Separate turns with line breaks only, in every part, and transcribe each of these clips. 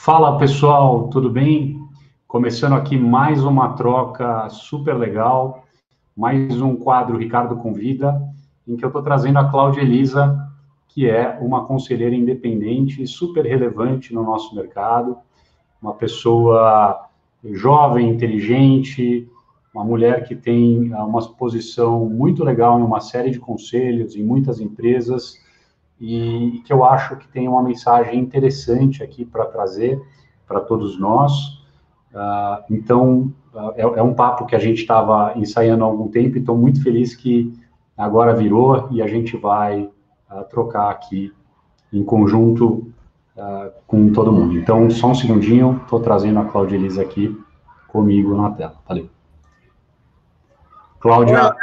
Fala pessoal, tudo bem? Começando aqui mais uma troca super legal, mais um quadro Ricardo Convida, em que eu estou trazendo a Cláudia Elisa, que é uma conselheira independente, super relevante no nosso mercado, uma pessoa jovem, inteligente, uma mulher que tem uma posição muito legal em uma série de conselhos, em muitas empresas, e que eu acho que tem uma mensagem interessante aqui para trazer para todos nós. Uh, então, uh, é, é, um papo que a gente estava ensaiando há algum tempo, então muito feliz que agora virou e a gente vai uh, trocar aqui em conjunto com todo mundo. Então, só um segundinho, estou trazendo a Cláudia Elisa aqui comigo na tela. Valeu.
Cláudia. Olá.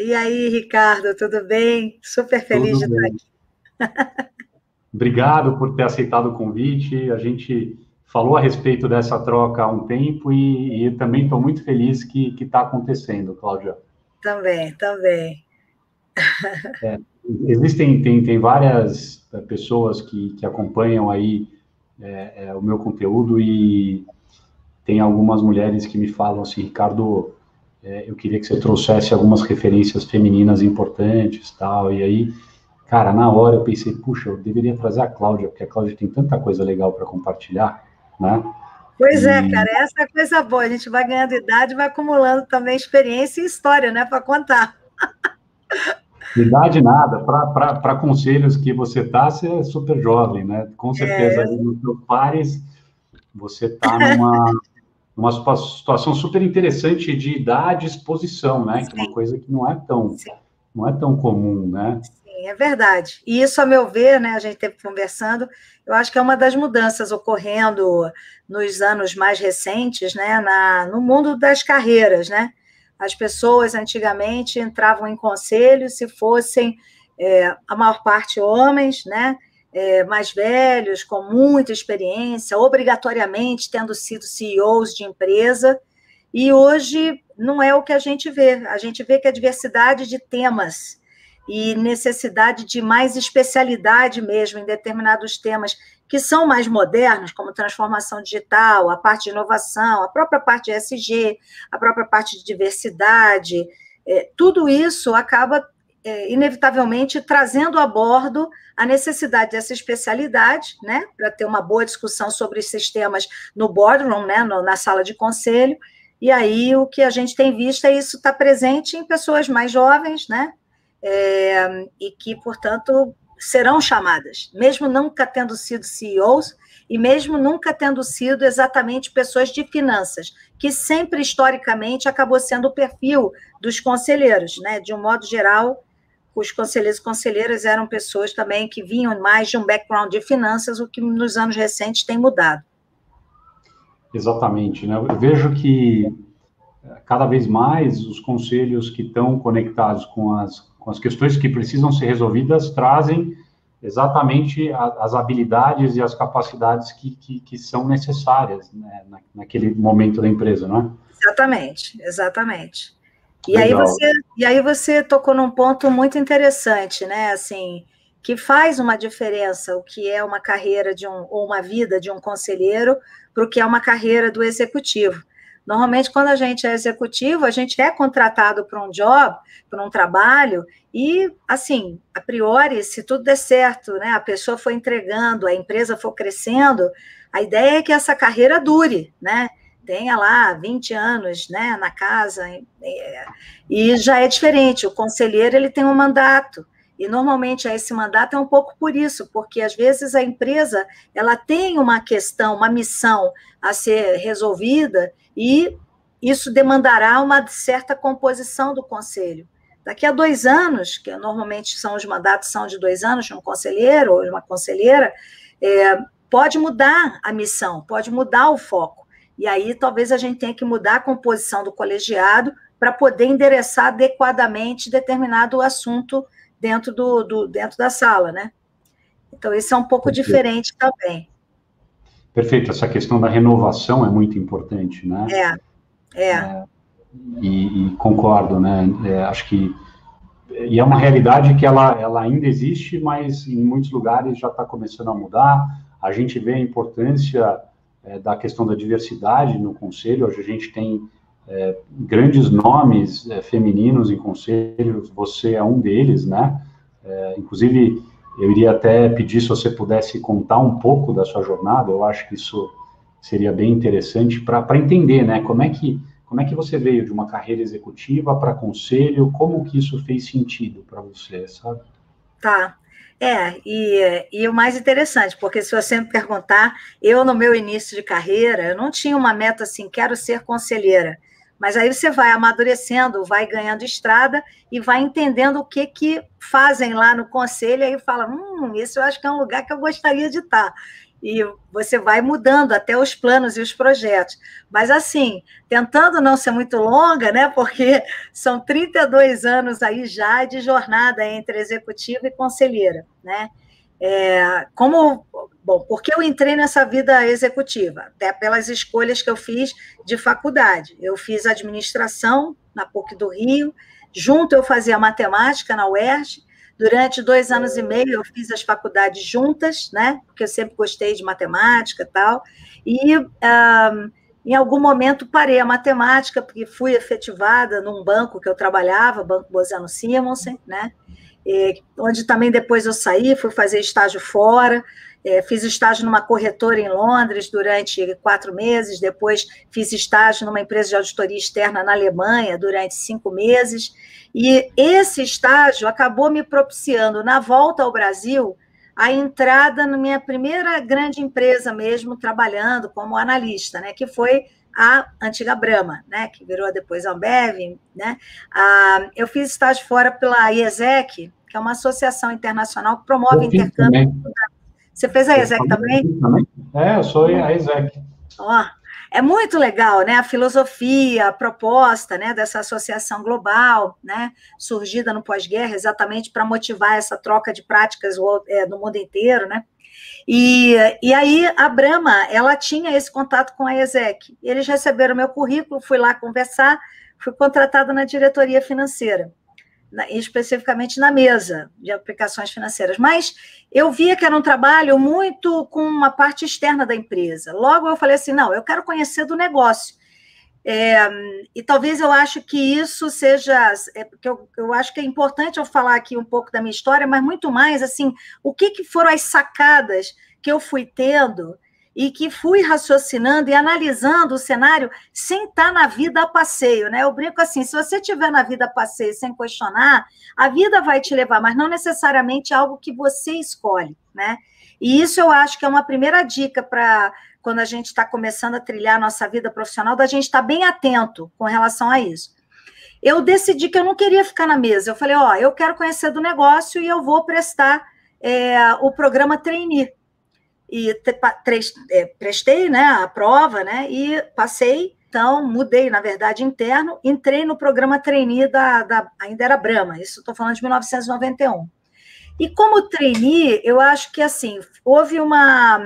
E aí, Ricardo, tudo bem? Super feliz tudo de bem. estar aqui.
Obrigado por ter aceitado o convite. A gente falou a respeito dessa troca há um tempo e, e também estou muito feliz que está acontecendo, Cláudia.
Também, também.
É, existem tem, tem várias é, pessoas que, que acompanham aí é, é, o meu conteúdo e tem algumas mulheres que me falam assim, Ricardo, é, eu queria que você trouxesse algumas referências femininas importantes, tal, e aí Cara, na hora eu pensei, puxa, eu deveria trazer a Cláudia, porque a Cláudia tem tanta coisa legal para compartilhar, né?
Pois é, e... é, cara, essa é coisa boa. A gente vai ganhando idade, vai acumulando também experiência e história, né, para contar.
Idade nada, para conselhos que você tá, você é super jovem, né? Com certeza, é... nos seus pares, você está numa, numa situação super interessante de idade e exposição, né? Que é uma coisa que não é tão, não é tão comum, né?
É verdade. E isso, a meu ver, né, a gente teve conversando, eu acho que é uma das mudanças ocorrendo nos anos mais recentes, né, na, no mundo das carreiras, né? As pessoas antigamente entravam em conselho se fossem é, a maior parte homens, né? É, mais velhos, com muita experiência, obrigatoriamente tendo sido CEOs de empresa, e hoje não é o que a gente vê. A gente vê que a diversidade de temas e necessidade de mais especialidade mesmo em determinados temas que são mais modernos, como transformação digital, a parte de inovação, a própria parte de SG, a própria parte de diversidade, é, tudo isso acaba é, inevitavelmente trazendo a bordo a necessidade dessa especialidade, né, para ter uma boa discussão sobre esses temas no boardroom, né, no, na sala de conselho. E aí o que a gente tem visto é isso estar tá presente em pessoas mais jovens, né, é, e que, portanto, serão chamadas, mesmo nunca tendo sido CEOs e mesmo nunca tendo sido exatamente pessoas de finanças, que sempre historicamente acabou sendo o perfil dos conselheiros, né? De um modo geral, os conselheiros e conselheiras eram pessoas também que vinham mais de um background de finanças, o que nos anos recentes tem mudado.
Exatamente, né? Eu vejo que cada vez mais os conselhos que estão conectados com as com as questões que precisam ser resolvidas, trazem exatamente a, as habilidades e as capacidades que, que, que são necessárias né, na, naquele momento da empresa, não é?
Exatamente, exatamente. E aí, você, e aí você tocou num ponto muito interessante, né? Assim, que faz uma diferença o que é uma carreira de um, ou uma vida de um conselheiro para o que é uma carreira do executivo. Normalmente, quando a gente é executivo, a gente é contratado para um job, para um trabalho, e, assim, a priori, se tudo der certo, né, a pessoa for entregando, a empresa for crescendo, a ideia é que essa carreira dure, né? Tenha lá 20 anos né, na casa, e já é diferente. O conselheiro ele tem um mandato, e normalmente esse mandato é um pouco por isso, porque às vezes a empresa ela tem uma questão, uma missão a ser resolvida e isso demandará uma certa composição do conselho. Daqui a dois anos, que normalmente são os mandatos são de dois anos de um conselheiro ou de uma conselheira, é, pode mudar a missão, pode mudar o foco. E aí talvez a gente tenha que mudar a composição do colegiado para poder endereçar adequadamente determinado assunto dentro, do, do, dentro da sala, né? Então, isso é um pouco Perfeito. diferente também.
Perfeito, essa questão da renovação é muito importante, né?
É, é. é
e, e, concordo, né? É, acho que e é uma realidade que ela, ela ainda existe, mas em muitos lugares já está começando a mudar. A gente vê a importância é, da questão da diversidade no conselho. Hoje a gente tem é, grandes nomes é, femininos em conselhos, você é um deles, né? É, inclusive, eu iria até pedir se você pudesse contar um pouco da sua jornada, eu acho que isso seria bem interessante para entender, né? Como é, que, como é que você veio de uma carreira executiva para conselho, como que isso fez sentido para você, sabe?
Tá. É, e, e o mais interessante, porque se você me perguntar, eu no meu início de carreira, eu não tinha uma meta assim, quero ser conselheira. Mas aí você vai amadurecendo, vai ganhando estrada e vai entendendo o que que fazem lá no conselho, e aí fala, hum, isso eu acho que é um lugar que eu gostaria de estar. E você vai mudando até os planos e os projetos. Mas assim, tentando não ser muito longa, né? Porque são 32 anos aí já de jornada entre executiva e conselheira, né? É, como bom, porque eu entrei nessa vida executiva, até pelas escolhas que eu fiz de faculdade. Eu fiz administração na PUC do Rio, junto eu fazia matemática na UERJ. Durante dois anos e meio eu fiz as faculdades juntas, né? Porque eu sempre gostei de matemática e tal. E um, em algum momento parei a matemática, porque fui efetivada num banco que eu trabalhava, Banco Bozano Simonsen, né? onde também depois eu saí, fui fazer estágio fora, é, fiz estágio numa corretora em Londres durante quatro meses, depois fiz estágio numa empresa de auditoria externa na Alemanha durante cinco meses, e esse estágio acabou me propiciando, na volta ao Brasil, a entrada na minha primeira grande empresa mesmo, trabalhando como analista, né, que foi a antiga Brahma, né, que virou depois a Ambev, né, ah, eu fiz estágio fora pela IESEC, que é uma associação internacional que promove intercâmbio. Você fez a IESEC também? também?
É, eu sou a IESEC.
Ó, é muito legal, né? A filosofia, a proposta, né, dessa associação global, né, surgida no pós-guerra, exatamente para motivar essa troca de práticas é, no mundo inteiro, né? E, e aí a Brahma, ela tinha esse contato com a ESEC. Eles receberam meu currículo, fui lá conversar, fui contratada na diretoria financeira na, especificamente na mesa de aplicações financeiras, mas eu via que era um trabalho muito com uma parte externa da empresa. Logo eu falei assim, não, eu quero conhecer do negócio. É, e talvez eu acho que isso seja, é, porque eu, eu acho que é importante eu falar aqui um pouco da minha história, mas muito mais assim, o que, que foram as sacadas que eu fui tendo e que fui raciocinando e analisando o cenário sem estar na vida a passeio, né? Eu brinco assim, se você estiver na vida a passeio sem questionar, a vida vai te levar, mas não necessariamente algo que você escolhe, né? E isso eu acho que é uma primeira dica para quando a gente está começando a trilhar a nossa vida profissional, da gente estar tá bem atento com relação a isso. Eu decidi que eu não queria ficar na mesa. Eu falei, ó, eu quero conhecer do negócio e eu vou prestar é, o programa trainee e é, prestei né, a prova né, e passei. Então, mudei, na verdade, interno, entrei no programa trainee da, da ainda era Brahma, isso estou falando de 1991. E como trainee, eu acho que assim, houve uma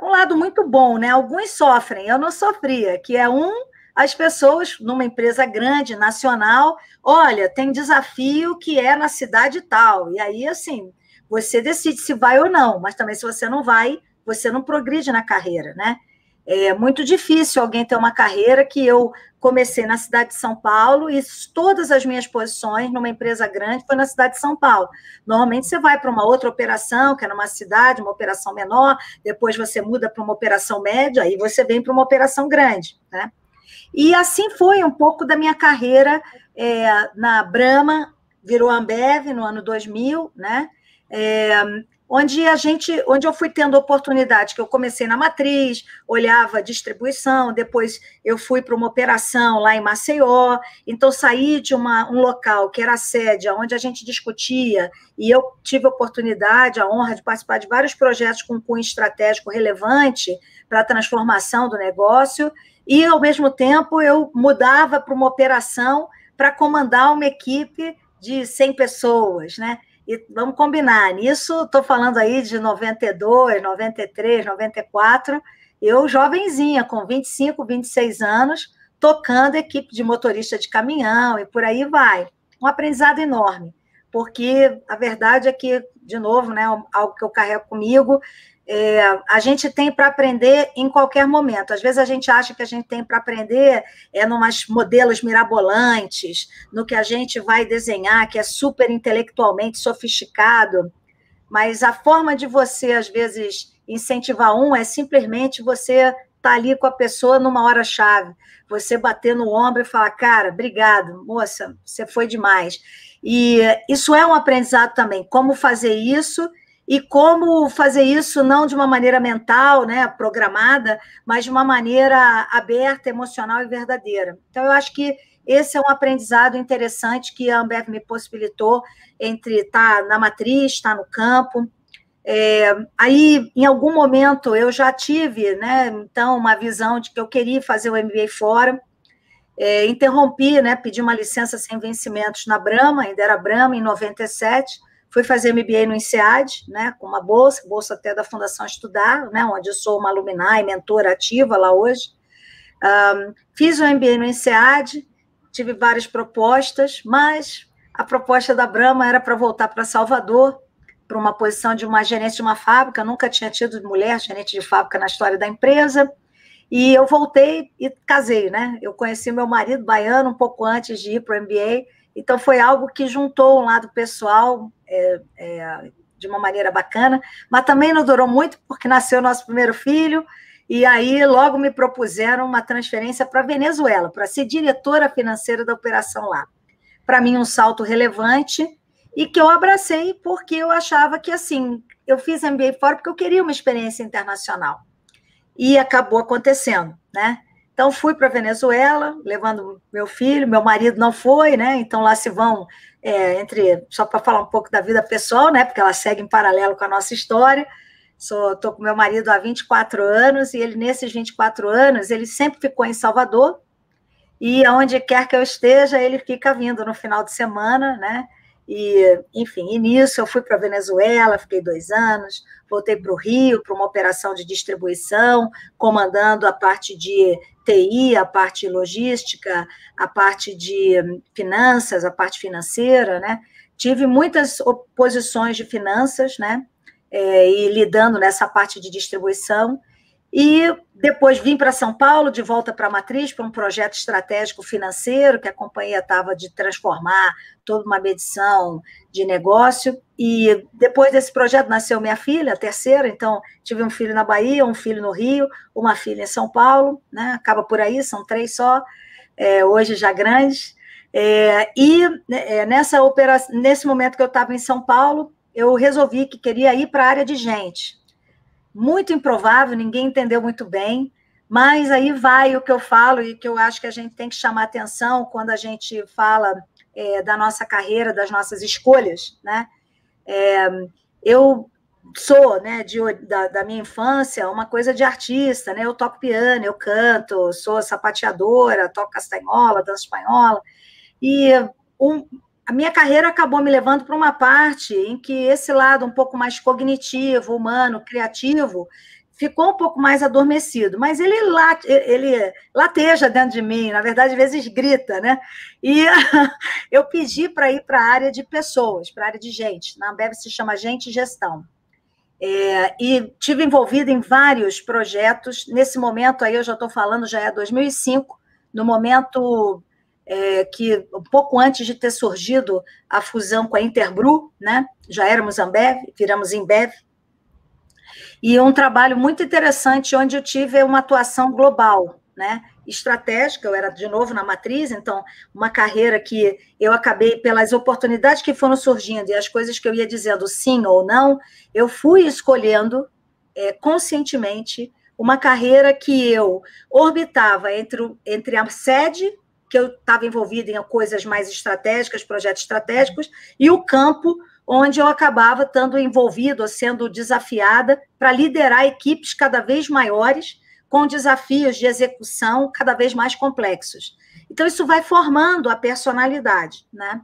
um lado muito bom, né? Alguns sofrem, eu não sofria, que é um as pessoas numa empresa grande, nacional, olha, tem desafio que é na cidade tal. E aí, assim, você decide se vai ou não, mas também se você não vai, você não progride na carreira, né? É muito difícil alguém ter uma carreira que eu comecei na cidade de São Paulo e todas as minhas posições numa empresa grande foi na cidade de São Paulo. Normalmente você vai para uma outra operação, que é numa cidade, uma operação menor, depois você muda para uma operação média, aí você vem para uma operação grande, né? E assim foi um pouco da minha carreira é, na Brahma, virou Ambev no ano 2000, né? É, onde a gente, onde eu fui tendo oportunidade, que eu comecei na matriz, olhava distribuição, depois eu fui para uma operação lá em Maceió, então saí de uma, um local que era a sede, onde a gente discutia, e eu tive a oportunidade, a honra de participar de vários projetos com cunho estratégico relevante para a transformação do negócio, e ao mesmo tempo eu mudava para uma operação para comandar uma equipe de 100 pessoas, né? E vamos combinar, nisso estou falando aí de 92, 93, 94, eu jovenzinha, com 25, 26 anos, tocando equipe de motorista de caminhão e por aí vai. Um aprendizado enorme, porque a verdade é que, de novo, né, algo que eu carrego comigo, é, a gente tem para aprender em qualquer momento. Às vezes a gente acha que a gente tem para aprender é numas modelos mirabolantes, no que a gente vai desenhar, que é super intelectualmente sofisticado, mas a forma de você, às vezes, incentivar um é simplesmente você estar tá ali com a pessoa numa hora-chave, você bater no ombro e falar, cara, obrigado, moça, você foi demais. E isso é um aprendizado também, como fazer isso e como fazer isso não de uma maneira mental, né, programada, mas de uma maneira aberta, emocional e verdadeira. Então, eu acho que esse é um aprendizado interessante que a Ambev me possibilitou entre estar na matriz, estar no campo. É, aí, em algum momento, eu já tive, né, então, uma visão de que eu queria fazer o MBA fora. É, interrompi, né, pedi uma licença sem vencimentos na Brahma, ainda era Brahma, em 97, Fui fazer MBA no INSEAD, né, com uma bolsa, bolsa até da Fundação Estudar, né, onde eu sou uma alumna e mentora ativa lá hoje. Um, fiz o MBA no INSEAD, tive várias propostas, mas a proposta da Brahma era para voltar para Salvador, para uma posição de uma gerente de uma fábrica, nunca tinha tido mulher gerente de fábrica na história da empresa, e eu voltei e casei, né? Eu conheci meu marido baiano um pouco antes de ir para o MBA, então, foi algo que juntou um lado pessoal é, é, de uma maneira bacana, mas também não durou muito, porque nasceu nosso primeiro filho, e aí logo me propuseram uma transferência para Venezuela, para ser diretora financeira da operação lá. Para mim, um salto relevante, e que eu abracei porque eu achava que, assim, eu fiz MBA fora porque eu queria uma experiência internacional. E acabou acontecendo, né? Então, fui para Venezuela, levando meu filho, meu marido não foi, né? Então, lá se vão, é, entre, só para falar um pouco da vida pessoal, né? Porque ela segue em paralelo com a nossa história. Estou com meu marido há 24 anos, e ele, nesses 24 anos, ele sempre ficou em Salvador, e aonde quer que eu esteja, ele fica vindo no final de semana, né? E, enfim, e nisso eu fui para a Venezuela, fiquei dois anos, voltei para o Rio para uma operação de distribuição, comandando a parte de TI, a parte logística, a parte de finanças, a parte financeira, né? Tive muitas posições de finanças, né? É, e lidando nessa parte de distribuição. E depois vim para São Paulo, de volta para a Matriz, para um projeto estratégico financeiro, que a companhia estava de transformar toda uma medição de negócio. E depois desse projeto nasceu minha filha, a terceira. Então, tive um filho na Bahia, um filho no Rio, uma filha em São Paulo, né? acaba por aí, são três só, é, hoje já grandes. É, e é, nessa operação, nesse momento que eu estava em São Paulo, eu resolvi que queria ir para a área de gente muito improvável, ninguém entendeu muito bem, mas aí vai o que eu falo e que eu acho que a gente tem que chamar atenção quando a gente fala é, da nossa carreira, das nossas escolhas, né? É, eu sou, né, de, da, da, minha infância, uma coisa de artista, né? Eu toco piano, eu canto, sou sapateadora, toco castanhola, danço espanhola, e um, a minha carreira acabou me levando para uma parte em que esse lado um pouco mais cognitivo, humano, criativo, ficou um pouco mais adormecido, mas ele, late, ele lateja dentro de mim, na verdade, às vezes grita, né? E eu pedi para ir para a área de pessoas, para a área de gente. Na Ambev se chama Gente e Gestão. É, e tive envolvida em vários projetos. Nesse momento aí, eu já estou falando, já é 2005, no momento é, que um pouco antes de ter surgido a fusão com a Interbru, né? Já éramos Ambev, viramos Embev. E um trabalho muito interessante onde eu tive uma atuação global, né? Estratégica, eu era de novo na matriz, então uma carreira que eu acabei pelas oportunidades que foram surgindo e as coisas que eu ia dizendo sim ou não, eu fui escolhendo é, conscientemente uma carreira que eu orbitava entre, entre a sede que eu estava envolvida em coisas mais estratégicas, projetos estratégicos, e o campo onde eu acabava estando envolvido, sendo desafiada para liderar equipes cada vez maiores, com desafios de execução cada vez mais complexos. Então, isso vai formando a personalidade, né?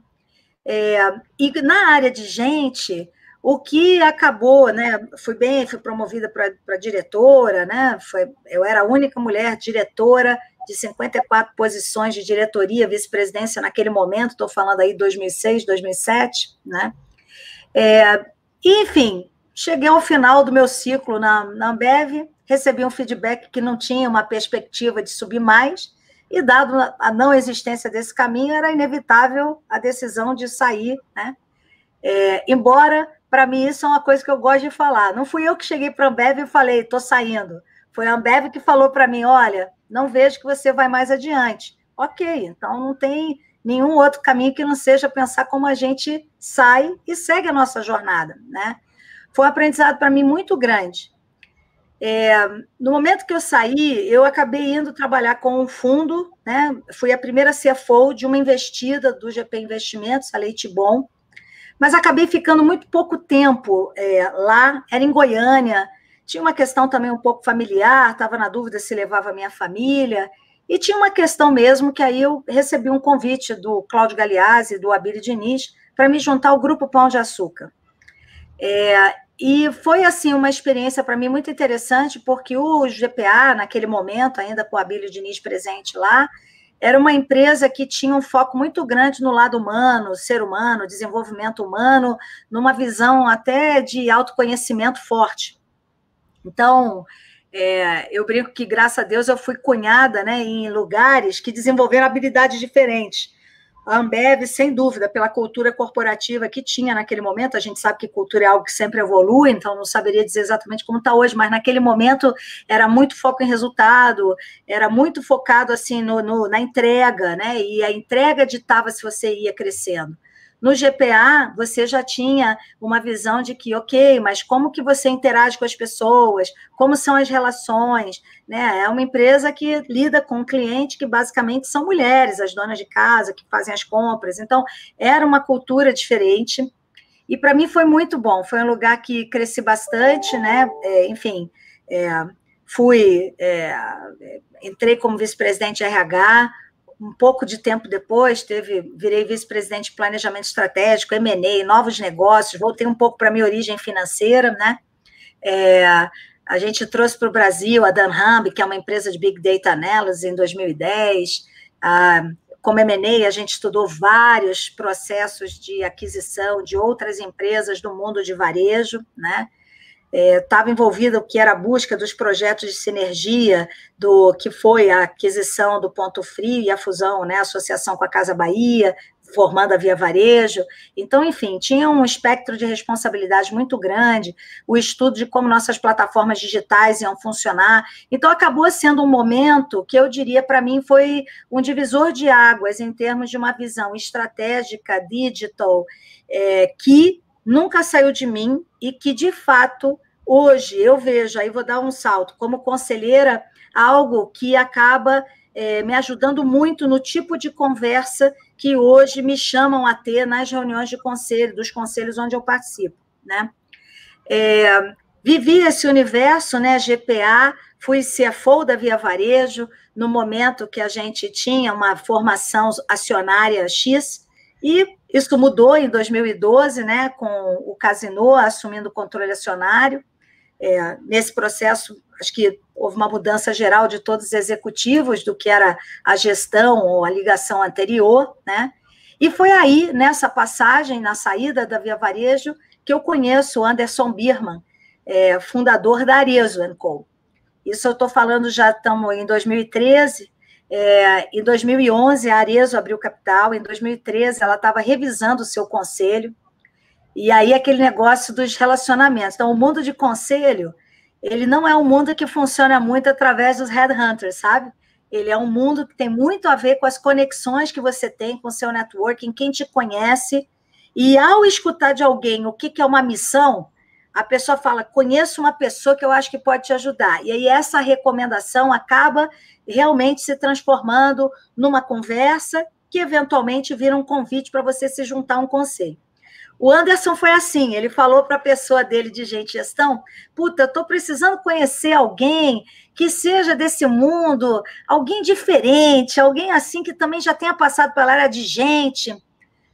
É, e na área de gente, o que acabou, né? Fui bem, fui promovida para diretora, né? Foi, eu era a única mulher diretora de 54 posições de diretoria, vice-presidência naquele momento, estou falando aí 2006, 2007, né? É, enfim, cheguei ao final do meu ciclo na, na Ambev, recebi um feedback que não tinha uma perspectiva de subir mais, e dado a não existência desse caminho, era inevitável a decisão de sair, né? É, embora, para mim, isso é uma coisa que eu gosto de falar. Não fui eu que cheguei para a Ambev e falei, estou saindo. Foi a Ambev que falou para mim, olha, não vejo que você vai mais adiante. Ok, então não tem nenhum outro caminho que não seja pensar como a gente sai e segue a nossa jornada, né? Foi um aprendizado para mim muito grande. É, no momento que eu saí, eu acabei indo trabalhar com um fundo, né? Fui a primeira CFO de uma investida do GP Investimentos, a Leite Bom, mas acabei ficando muito pouco tempo é, lá, era em Goiânia, tinha uma questão também um pouco familiar, estava na dúvida se levava a minha família, e tinha uma questão mesmo que aí eu recebi um convite do Cláudio Galeazzi, do Abílio Diniz, para me juntar ao Grupo Pão de Açúcar. É, e foi, assim, uma experiência para mim muito interessante, porque o GPA, naquele momento, ainda com o Abílio Diniz presente lá, era uma empresa que tinha um foco muito grande no lado humano, ser humano, desenvolvimento humano, numa visão até de autoconhecimento forte. Então, é, eu brinco que, graças a Deus, eu fui cunhada né, em lugares que desenvolveram habilidades diferentes. A Ambev, sem dúvida, pela cultura corporativa que tinha naquele momento, a gente sabe que cultura é algo que sempre evolui, então não saberia dizer exatamente como está hoje, mas naquele momento era muito foco em resultado, era muito focado assim no, no, na entrega, né? E a entrega ditava se você ia crescendo. No GPA, você já tinha uma visão de que, ok, mas como que você interage com as pessoas? Como são as relações? Né? É uma empresa que lida com cliente que basicamente são mulheres, as donas de casa, que fazem as compras. Então, era uma cultura diferente. E para mim foi muito bom. Foi um lugar que cresci bastante, né? É, enfim, é, fui, é, entrei como vice-presidente de RH, um pouco de tempo depois, teve, virei vice-presidente de planejamento estratégico, M&A, novos negócios, voltei um pouco para minha origem financeira, né? É, a gente trouxe para o Brasil a Danham, que é uma empresa de Big Data Analysis, em 2010. Ah, como M&A, a gente estudou vários processos de aquisição de outras empresas do mundo de varejo, né? Estava é, envolvida o que era a busca dos projetos de sinergia do que foi a aquisição do Ponto Frio e a fusão, né, a associação com a Casa Bahia, formando a Via Varejo. Então, enfim, tinha um espectro de responsabilidade muito grande, o estudo de como nossas plataformas digitais iam funcionar. Então, acabou sendo um momento que eu diria para mim foi um divisor de águas em termos de uma visão estratégica, digital, é, que nunca saiu de mim e que, de fato, hoje eu vejo, aí vou dar um salto, como conselheira, algo que acaba é, me ajudando muito no tipo de conversa que hoje me chamam a ter nas reuniões de conselho, dos conselhos onde eu participo, né? É, vivi esse universo, né, GPA, fui CFO da Via Varejo, no momento que a gente tinha uma formação acionária X, e isso mudou em 2012, né, com o Casino assumindo o controle acionário. É, nesse processo, acho que houve uma mudança geral de todos os executivos do que era a gestão ou a ligação anterior, né? E foi aí, nessa passagem, na saída da Via Varejo, que eu conheço o Anderson Birman, é, fundador da Arezo Co. Isso eu estou falando já estamos em 2013, é, em 2011, a Arezo abriu capital, em 2013, ela estava revisando o seu conselho, e aí aquele negócio dos relacionamentos. Então, o mundo de conselho, ele não é um mundo que funciona muito através dos headhunters, sabe? Ele é um mundo que tem muito a ver com as conexões que você tem com o seu networking, quem te conhece. E ao escutar de alguém o que, que é uma missão, a pessoa fala: conheço uma pessoa que eu acho que pode te ajudar. E aí essa recomendação acaba realmente se transformando numa conversa que eventualmente vira um convite para você se juntar a um conselho. O Anderson foi assim, ele falou para a pessoa dele de gente gestão, puta, estou precisando conhecer alguém que seja desse mundo, alguém diferente, alguém assim que também já tenha passado pela área de gente.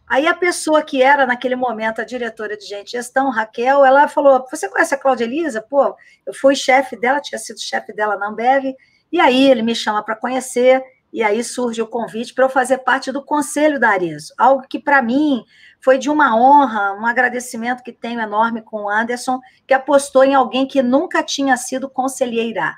Aí a pessoa que era naquele momento a diretora de gente gestão, Raquel, ela falou: Você conhece a Cláudia Elisa? Pô, eu fui chefe dela, tinha sido chefe dela na Ambev, e aí ele me chama para conhecer, e aí surge o convite para eu fazer parte do conselho da Arezo, algo que para mim foi de uma honra, um agradecimento que tenho enorme com o Anderson, que apostou em alguém que nunca tinha sido conselheira.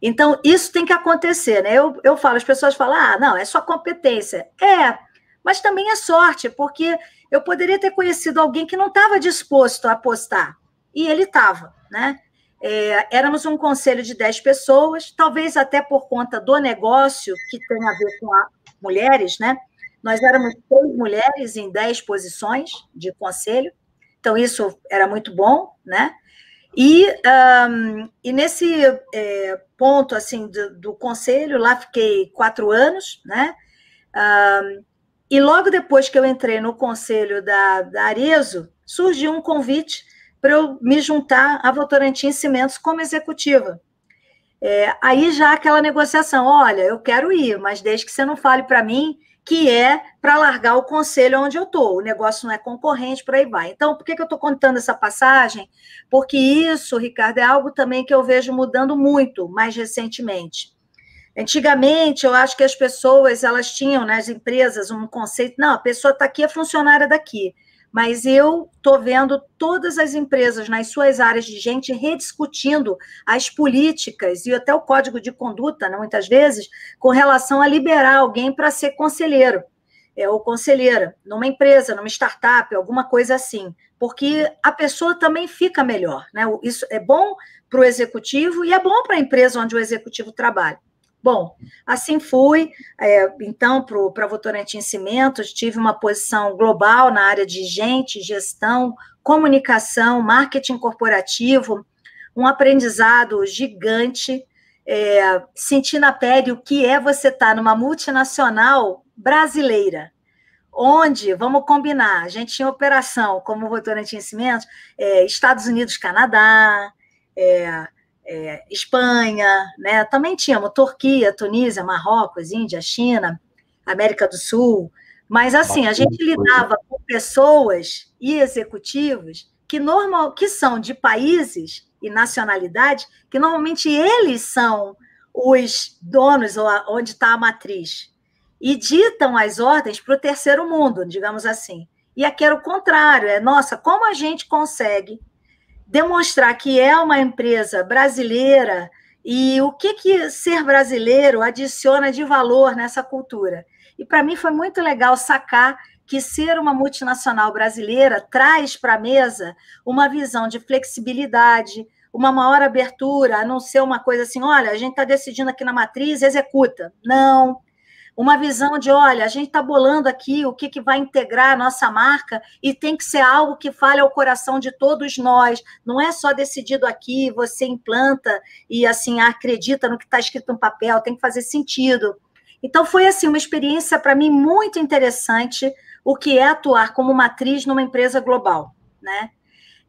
Então, isso tem que acontecer, né? Eu, eu falo, as pessoas falam, ah, não, é só competência. É, mas também é sorte, porque eu poderia ter conhecido alguém que não estava disposto a apostar, e ele estava, né? É, éramos um conselho de 10 pessoas, talvez até por conta do negócio que tem a ver com a mulheres, né? Nós éramos três mulheres em 10 posições de conselho, então isso era muito bom, né? E, um, e nesse é, ponto assim do, do, conselho, lá fiquei quatro anos, né? Um, e logo depois que eu entrei no conselho da, da Arezo, surgiu um convite para eu me juntar à Votorantim Cimentos como executiva. É, aí já aquela negociação, olha, eu quero ir, mas desde que você não fale para mim que é para largar o conselho onde eu estou. O negócio não é concorrente, por aí vai. Então, por que, que eu estou contando essa passagem? Porque isso, Ricardo, é algo também que eu vejo mudando muito mais recentemente. Antigamente, eu acho que as pessoas elas tinham nas né, empresas um conceito, não, a pessoa está aqui, é funcionária daqui mas eu estou vendo todas as empresas nas suas áreas de gente rediscutindo as políticas e até o código de conduta, né, muitas vezes, com relação a liberar alguém para ser conselheiro é, ou conselheira numa empresa, numa startup, alguma coisa assim, porque a pessoa também fica melhor. Né? Isso é bom para o executivo e é bom para a empresa onde o executivo trabalha. Bom, assim fui. É, então, para a Votorantim Cimentos, tive uma posição global na área de gente, gestão, comunicação, marketing corporativo, um aprendizado gigante. É, senti na pele o que é você estar tá numa multinacional brasileira, onde, vamos combinar, a gente tinha operação como Votorantim Cimentos, é, Estados Unidos, Canadá, é, é, Espanha, né? Também tínhamos Turquia, Tunísia, Marrocos, Índia, China, América do Sul. Mas assim, a gente lidava com pessoas e executivos que normal, que são de países e nacionalidades que normalmente eles são os donos ou onde está a matriz e ditam as ordens para o terceiro mundo, digamos assim. E aqui era o contrário, é nossa, como a gente consegue demonstrar que é uma empresa brasileira e o que, que ser brasileiro adiciona de valor nessa cultura. E para mim foi muito legal sacar que ser uma multinacional brasileira traz para a mesa uma visão de flexibilidade, uma maior abertura, a não ser uma coisa assim, olha, a gente está decidindo aqui na matriz, executa. Não, uma visão de, olha, a gente está bolando aqui o que, que vai integrar a nossa marca e tem que ser algo que fale ao coração de todos nós. Não é só decidido aqui, você implanta e assim acredita no que está escrito no papel, tem que fazer sentido. Então foi assim uma experiência para mim muito interessante o que é atuar como matriz numa empresa global, né?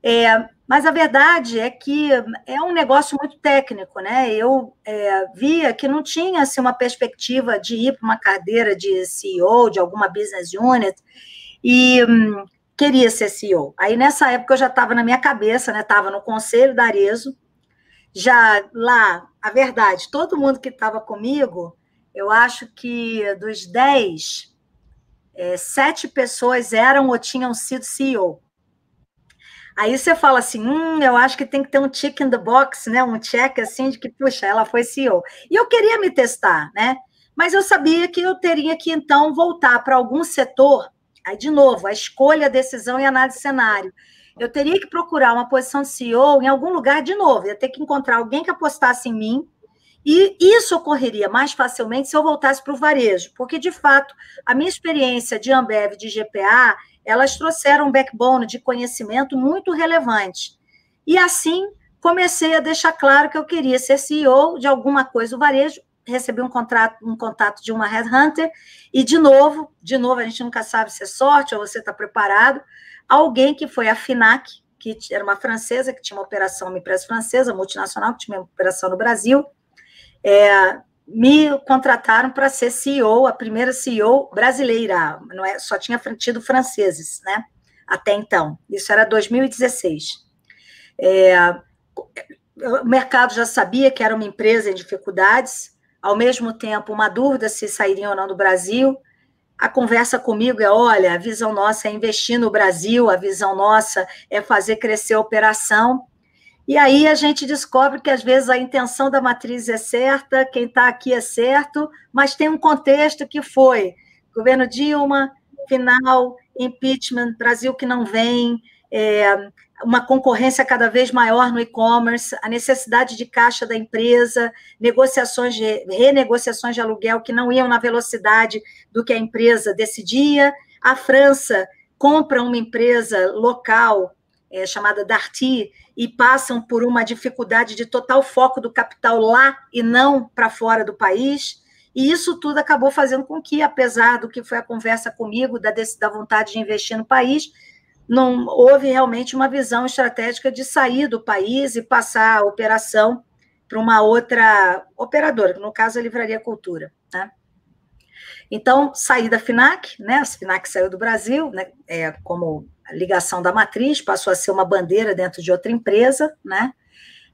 É, mas a verdade é que é um negócio muito técnico, né? Eu é, via que não tinha assim, uma perspectiva de ir para uma cadeira de CEO de alguma business unit e hum, queria ser CEO. Aí nessa época eu já estava na minha cabeça, né? Estava no conselho da Arezo, já lá, a verdade, todo mundo que estava comigo, eu acho que dos 10, é, sete pessoas eram ou tinham sido CEO. Aí você fala assim, hum, eu acho que tem que ter um tick in the box, né? Um check assim de que, puxa, ela foi CEO. E eu queria me testar, né? Mas eu sabia que eu teria que então voltar para algum setor. Aí, de novo, a escolha, a decisão e a análise de cenário. Eu teria que procurar uma posição de CEO em algum lugar de novo. Ia ter que encontrar alguém que apostasse em mim. E isso ocorreria mais facilmente se eu voltasse para o varejo, porque, de fato, a minha experiência de Ambev, de GPA, elas trouxeram um backbone de conhecimento muito relevante. E assim comecei a deixar claro que eu queria ser CEO de alguma coisa do varejo, recebi um contrato, um contato de uma headhunter e de novo, de novo a gente nunca sabe se é sorte ou você está preparado, alguém que foi a Finac, que era uma francesa que tinha uma operação, uma empresa francesa multinacional que tinha uma operação no Brasil, é, me contrataram para ser CEO, a primeira CEO brasileira, não é, só tinha tido franceses, né? Até então. Isso era 2016. É, o mercado já sabia que era uma empresa em dificuldades, ao mesmo tempo, uma dúvida se sairiam ou não do Brasil. a conversa comigo é: olha, a visão nossa é investir no Brasil, a visão nossa é fazer crescer a operação. E aí a gente descobre que às vezes a intenção da matriz é certa, quem está aqui é certo, mas tem um contexto que foi governo Dilma, final, impeachment, Brasil que não vem, é, uma concorrência cada vez maior no e-commerce, a necessidade de caixa da empresa, negociações de renegociações de aluguel que não iam na velocidade do que a empresa decidia. A França compra uma empresa local é, chamada Darty e passam por uma dificuldade de total foco do capital lá e não para fora do país. E isso tudo acabou fazendo com que, apesar do que foi a conversa comigo, da, da vontade de investir no país, não houve realmente uma visão estratégica de sair do país e passar a operação para uma outra operadora, no caso é a Livraria Cultura. Né? Então, saí da FINAC, né? a FINAC saiu do Brasil, né? é, como ligação da matriz, passou a ser uma bandeira dentro de outra empresa, né?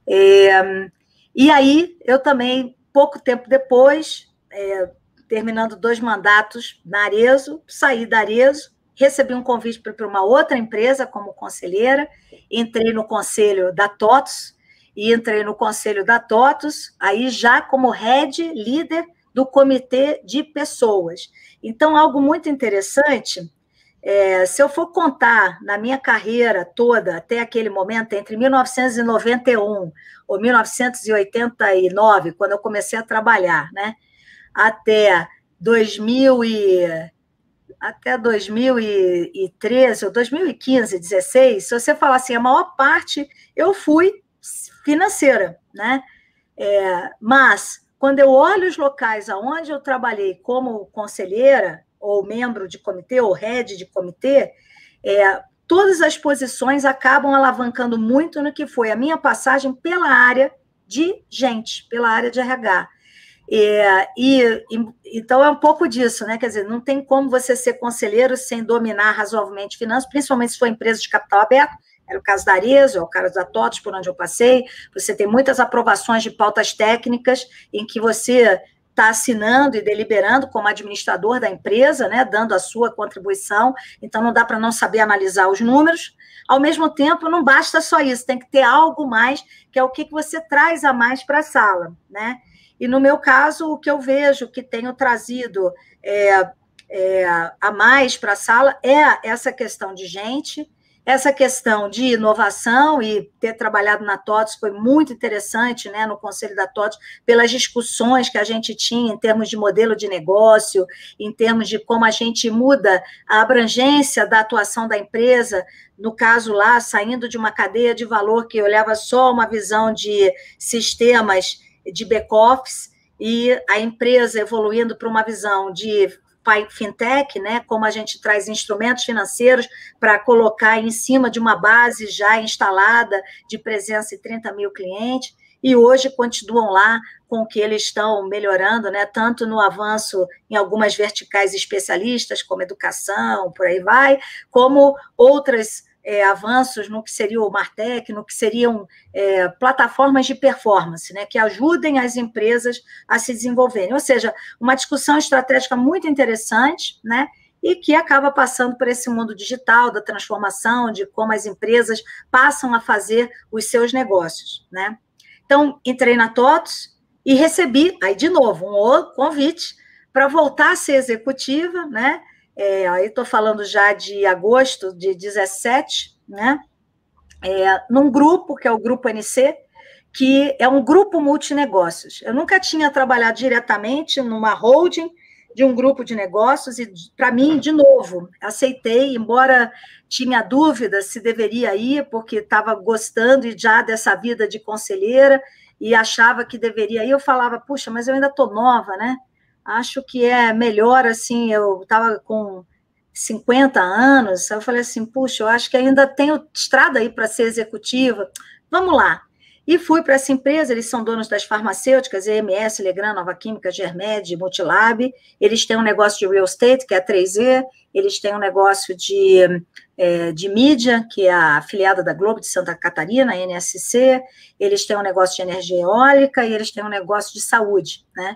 É, e aí, eu também, pouco tempo depois, é, terminando dois mandatos na Arezo, saí da Arezo, recebi um convite para uma outra empresa como conselheira, entrei no conselho da TOTOS, e entrei no conselho da TOTOS, aí já como head, líder do comitê de pessoas. Então, algo muito interessante, é, se eu for contar na minha carreira toda, até aquele momento, entre 1991 ou 1989, quando eu comecei a trabalhar, né, até 2000 e até 2013 ou 2015, 16, se você falar assim, a maior parte eu fui financeira, né? É, mas quando eu olho os locais aonde eu trabalhei como conselheira ou membro de comitê ou head de comitê, é, todas as posições acabam alavancando muito no que foi a minha passagem pela área de gente, pela área de RH. É, e, e, então é um pouco disso, né? Quer dizer, não tem como você ser conselheiro sem dominar razoavelmente finanças, principalmente se for empresa de capital aberto. Era o caso da Arezzo, é o caso da TOTS, por onde eu passei. Você tem muitas aprovações de pautas técnicas em que você está assinando e deliberando como administrador da empresa, né, dando a sua contribuição, então não dá para não saber analisar os números. Ao mesmo tempo, não basta só isso, tem que ter algo mais, que é o que você traz a mais para a sala, né? E no meu caso, o que eu vejo que tenho trazido é, é, a mais para a sala é essa questão de gente, essa questão de inovação e ter trabalhado na TOTS foi muito interessante, né, no Conselho da TOTS, pelas discussões que a gente tinha em termos de modelo de negócio, em termos de como a gente muda a abrangência da atuação da empresa, no caso lá, saindo de uma cadeia de valor que olhava só uma visão de sistemas de back-office e a empresa evoluindo para uma visão de fintech, né, como a gente traz instrumentos financeiros para colocar em cima de uma base já instalada de presença em 30 mil clientes, e hoje continuam lá com o que eles estão melhorando, né, tanto no avanço em algumas verticais especialistas, como educação, por aí vai, como outras é, avanços no que seria o Martech, no que seriam é, plataformas de performance, né, que ajudem as empresas a se desenvolverem. Ou seja, uma discussão estratégica muito interessante, né, e que acaba passando por esse mundo digital, da transformação, de como as empresas passam a fazer os seus negócios, né. Então, entrei na TOTOS e recebi, aí de novo, um convite para voltar a ser executiva, né, é, aí estou falando já de agosto de 17, né? É, num grupo, que é o Grupo NC, que é um grupo multinegócios. Eu nunca tinha trabalhado diretamente numa holding de um grupo de negócios, e para mim, de novo, aceitei, embora tinha dúvidas se deveria ir, porque estava gostando já dessa vida de conselheira e achava que deveria ir. Eu falava, puxa, mas eu ainda estou nova, né? Acho que é melhor, assim, eu estava com 50 anos, eu falei assim, puxa, eu acho que ainda tenho estrada aí para ser executiva, vamos lá. E fui para essa empresa, eles são donos das farmacêuticas, EMS, Legrand, Nova Química, Germed, Multilab. Eles têm um negócio de real estate, que é a 3E. Eles têm um negócio de, é, de mídia, que é a afiliada da Globo de Santa Catarina, a NSC. Eles têm um negócio de energia eólica e eles têm um negócio de saúde, né?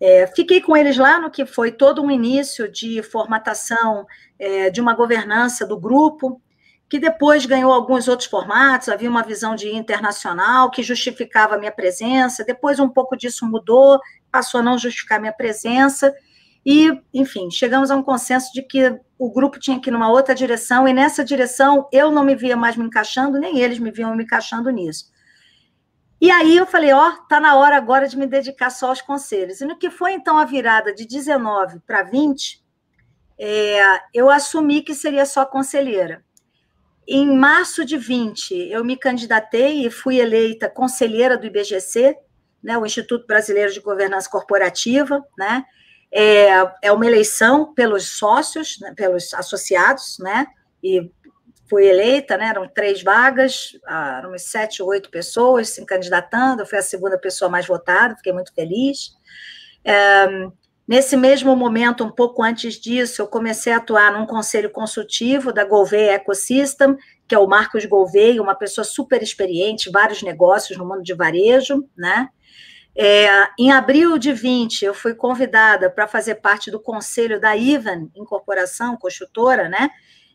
É, fiquei com eles lá no que foi todo um início de formatação é, de uma governança do grupo, que depois ganhou alguns outros formatos, havia uma visão de internacional que justificava a minha presença, depois um pouco disso mudou, passou a não justificar a minha presença, e, enfim, chegamos a um consenso de que o grupo tinha que ir numa outra direção, e nessa direção eu não me via mais me encaixando, nem eles me viam me encaixando nisso. E aí eu falei, ó, oh, tá na hora agora de me dedicar só aos conselhos. E no que foi então a virada de 19 para 20, é, eu assumi que seria só conselheira. Em março de 20, eu me candidatei e fui eleita conselheira do IBGC, né, o Instituto Brasileiro de Governança Corporativa, né? É, é uma eleição pelos sócios, né, pelos associados, né? E fui eleita, né? Eram três vagas, eram umas sete, oito pessoas se candidatando. Eu fui a segunda pessoa mais votada, fiquei muito feliz. É, Nesse mesmo momento, um pouco antes disso, eu comecei a atuar num conselho consultivo da Gouveia Ecosystem, que é o Marcos Gouveia, uma pessoa super experiente, vários negócios no mundo de varejo, né? É, em abril de 20, eu fui convidada para fazer parte do conselho da Ivan Incorporação, construtora, né?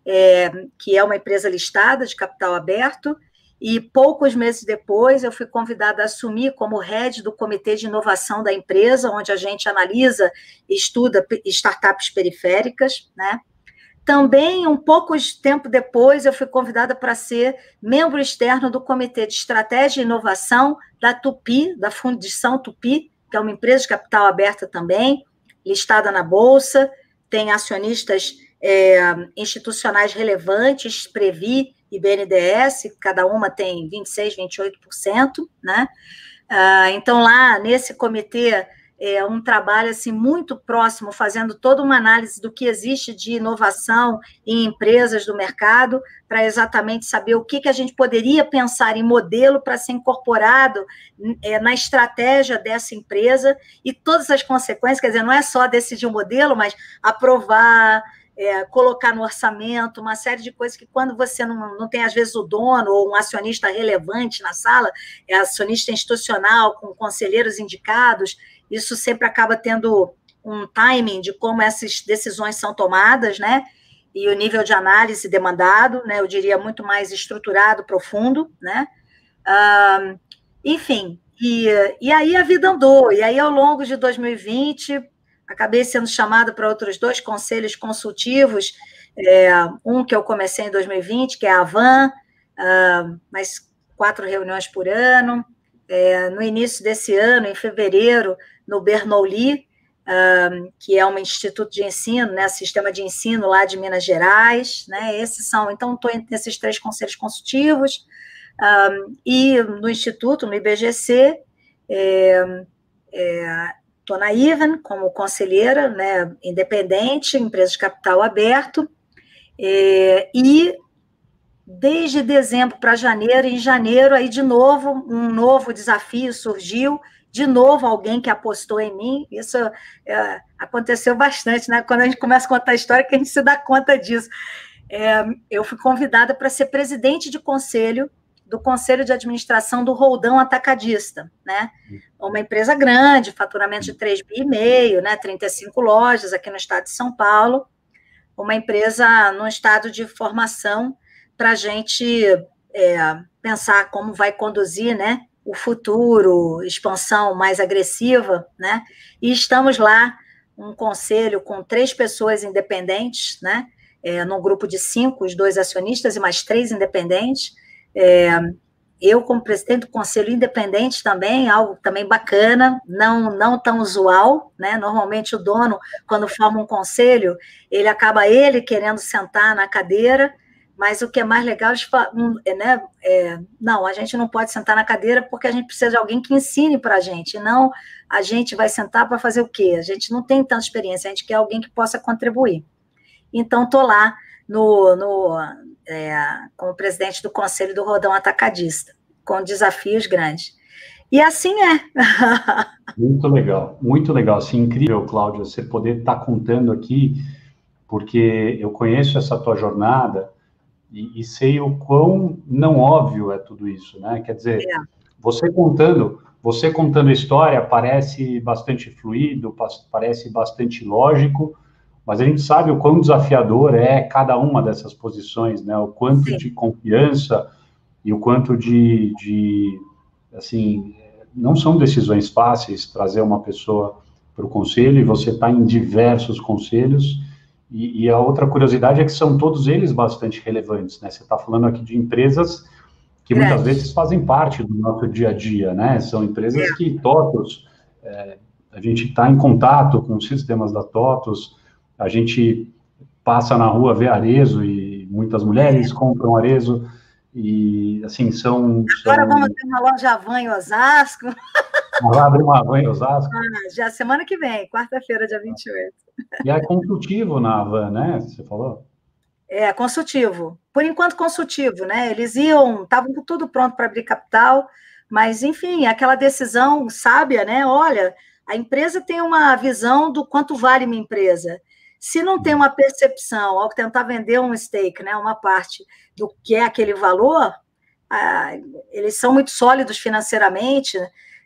É, que é uma empresa listada de capital aberto, e poucos meses depois eu fui convidada a assumir como head do comitê de inovação da empresa, onde a gente analisa e estuda startups periféricas, né? Também, um pouco de tempo depois, eu fui convidada para ser membro externo do Comitê de Estratégia e Inovação da Tupi, da Fundição Tupi, que é uma empresa de capital aberta também, listada na Bolsa, tem acionistas é, institucionais relevantes, Previ, e BNDES, cada uma tem 26%, 28%, né? Ah, então, lá nesse comitê, é um trabalho assim muito próximo, fazendo toda uma análise do que existe de inovação em empresas do mercado, para exatamente saber o que, que a gente poderia pensar em modelo para ser incorporado é, na estratégia dessa empresa e todas as consequências, quer dizer, não é só decidir o um modelo, mas aprovar, é, colocar no orçamento, uma série de coisas que, quando você não, não tem, às vezes, o dono ou um acionista relevante na sala, é acionista institucional, com conselheiros indicados, isso sempre acaba tendo um timing de como essas decisões são tomadas, né? E o nível de análise demandado, né? Eu diria muito mais estruturado, profundo, né? Ah, enfim, e, e aí a vida andou. E aí, ao longo de 2020, acabei sendo chamada para outros dois conselhos consultivos, é, um que eu comecei em 2020, que é a Avan, uh, mais quatro reuniões por ano. É, no início desse ano, em fevereiro, no Bernoulli, uh, que é um instituto de ensino, né, sistema de ensino lá de Minas Gerais, né, esses são, então estou nesses três conselhos consultivos, uh, e no instituto, no IBGC, é, é, Estou na Ivan como conselheira, né, independente, empresa de capital aberto, é, e desde dezembro para janeiro, em janeiro, aí de novo, um novo desafio surgiu, de novo alguém que apostou em mim, isso é, aconteceu bastante, né? Quando a gente começa a contar a história, que a gente se dá conta disso. É, eu fui convidada para ser presidente de conselho do Conselho de Administração do Roldão Atacadista, né? Uma empresa grande, faturamento de 3 bi e meio, né? 35 lojas aqui no estado de São Paulo, uma empresa num estado de formação para a gente é, pensar como vai conduzir, né? O futuro, expansão mais agressiva, né? E estamos lá, um conselho com três pessoas independentes, né? É, num grupo de cinco, os dois acionistas e mais três independentes, é, eu, como presidente do Conselho Independente também, algo também bacana, não, não tão usual, né? Normalmente o dono, quando forma um conselho, ele acaba ele querendo sentar na cadeira, mas o que é mais legal, né? É, não, a gente não pode sentar na cadeira porque a gente precisa de alguém que ensine para a gente, não a gente vai sentar para fazer o quê? A gente não tem tanta experiência, a gente quer alguém que possa contribuir. Então, estou lá no, no, é, como presidente do Conselho do Rodão Atacadista. com desafios grandes. E assim é.
muito legal, muito legal. Assim, incrível, Cláudia, você poder estar tá contando aqui, porque eu conheço essa tua jornada e, e, sei o quão não óbvio é tudo isso, né? Quer dizer, é. você contando, você contando a história parece bastante fluido, parece bastante lógico, mas a gente sabe o quão desafiador é cada uma dessas posições, né? O quanto Sim. de confiança e o quanto de, de assim, não são decisões fáceis trazer uma pessoa para o conselho e você está em diversos conselhos. E, e, a outra curiosidade é que são todos eles bastante relevantes, né? Você está falando aqui de empresas que muitas vezes fazem parte do nosso dia a dia, né? São empresas é. que TOTOS, é, a gente está em contato com os sistemas da TOTOS, a gente passa na rua, vê arezo e muitas mulheres é. compram arezo. E, assim, são...
Agora são... vamos ter uma loja van em Osasco.
Vai abrir uma van em Osasco?
Ah, já semana que vem, quarta-feira, dia 28.
E é consultivo na van, né? Você falou?
É, consultivo. Por enquanto, consultivo, né? Eles iam, estavam com tudo pronto para abrir capital, mas, enfim, aquela decisão sábia, né? Olha, a empresa tem uma visão do quanto vale minha empresa. Se não tem uma percepção ao tentar vender um stake, né, uma parte do que é aquele valor, ah, eles são muito sólidos financeiramente.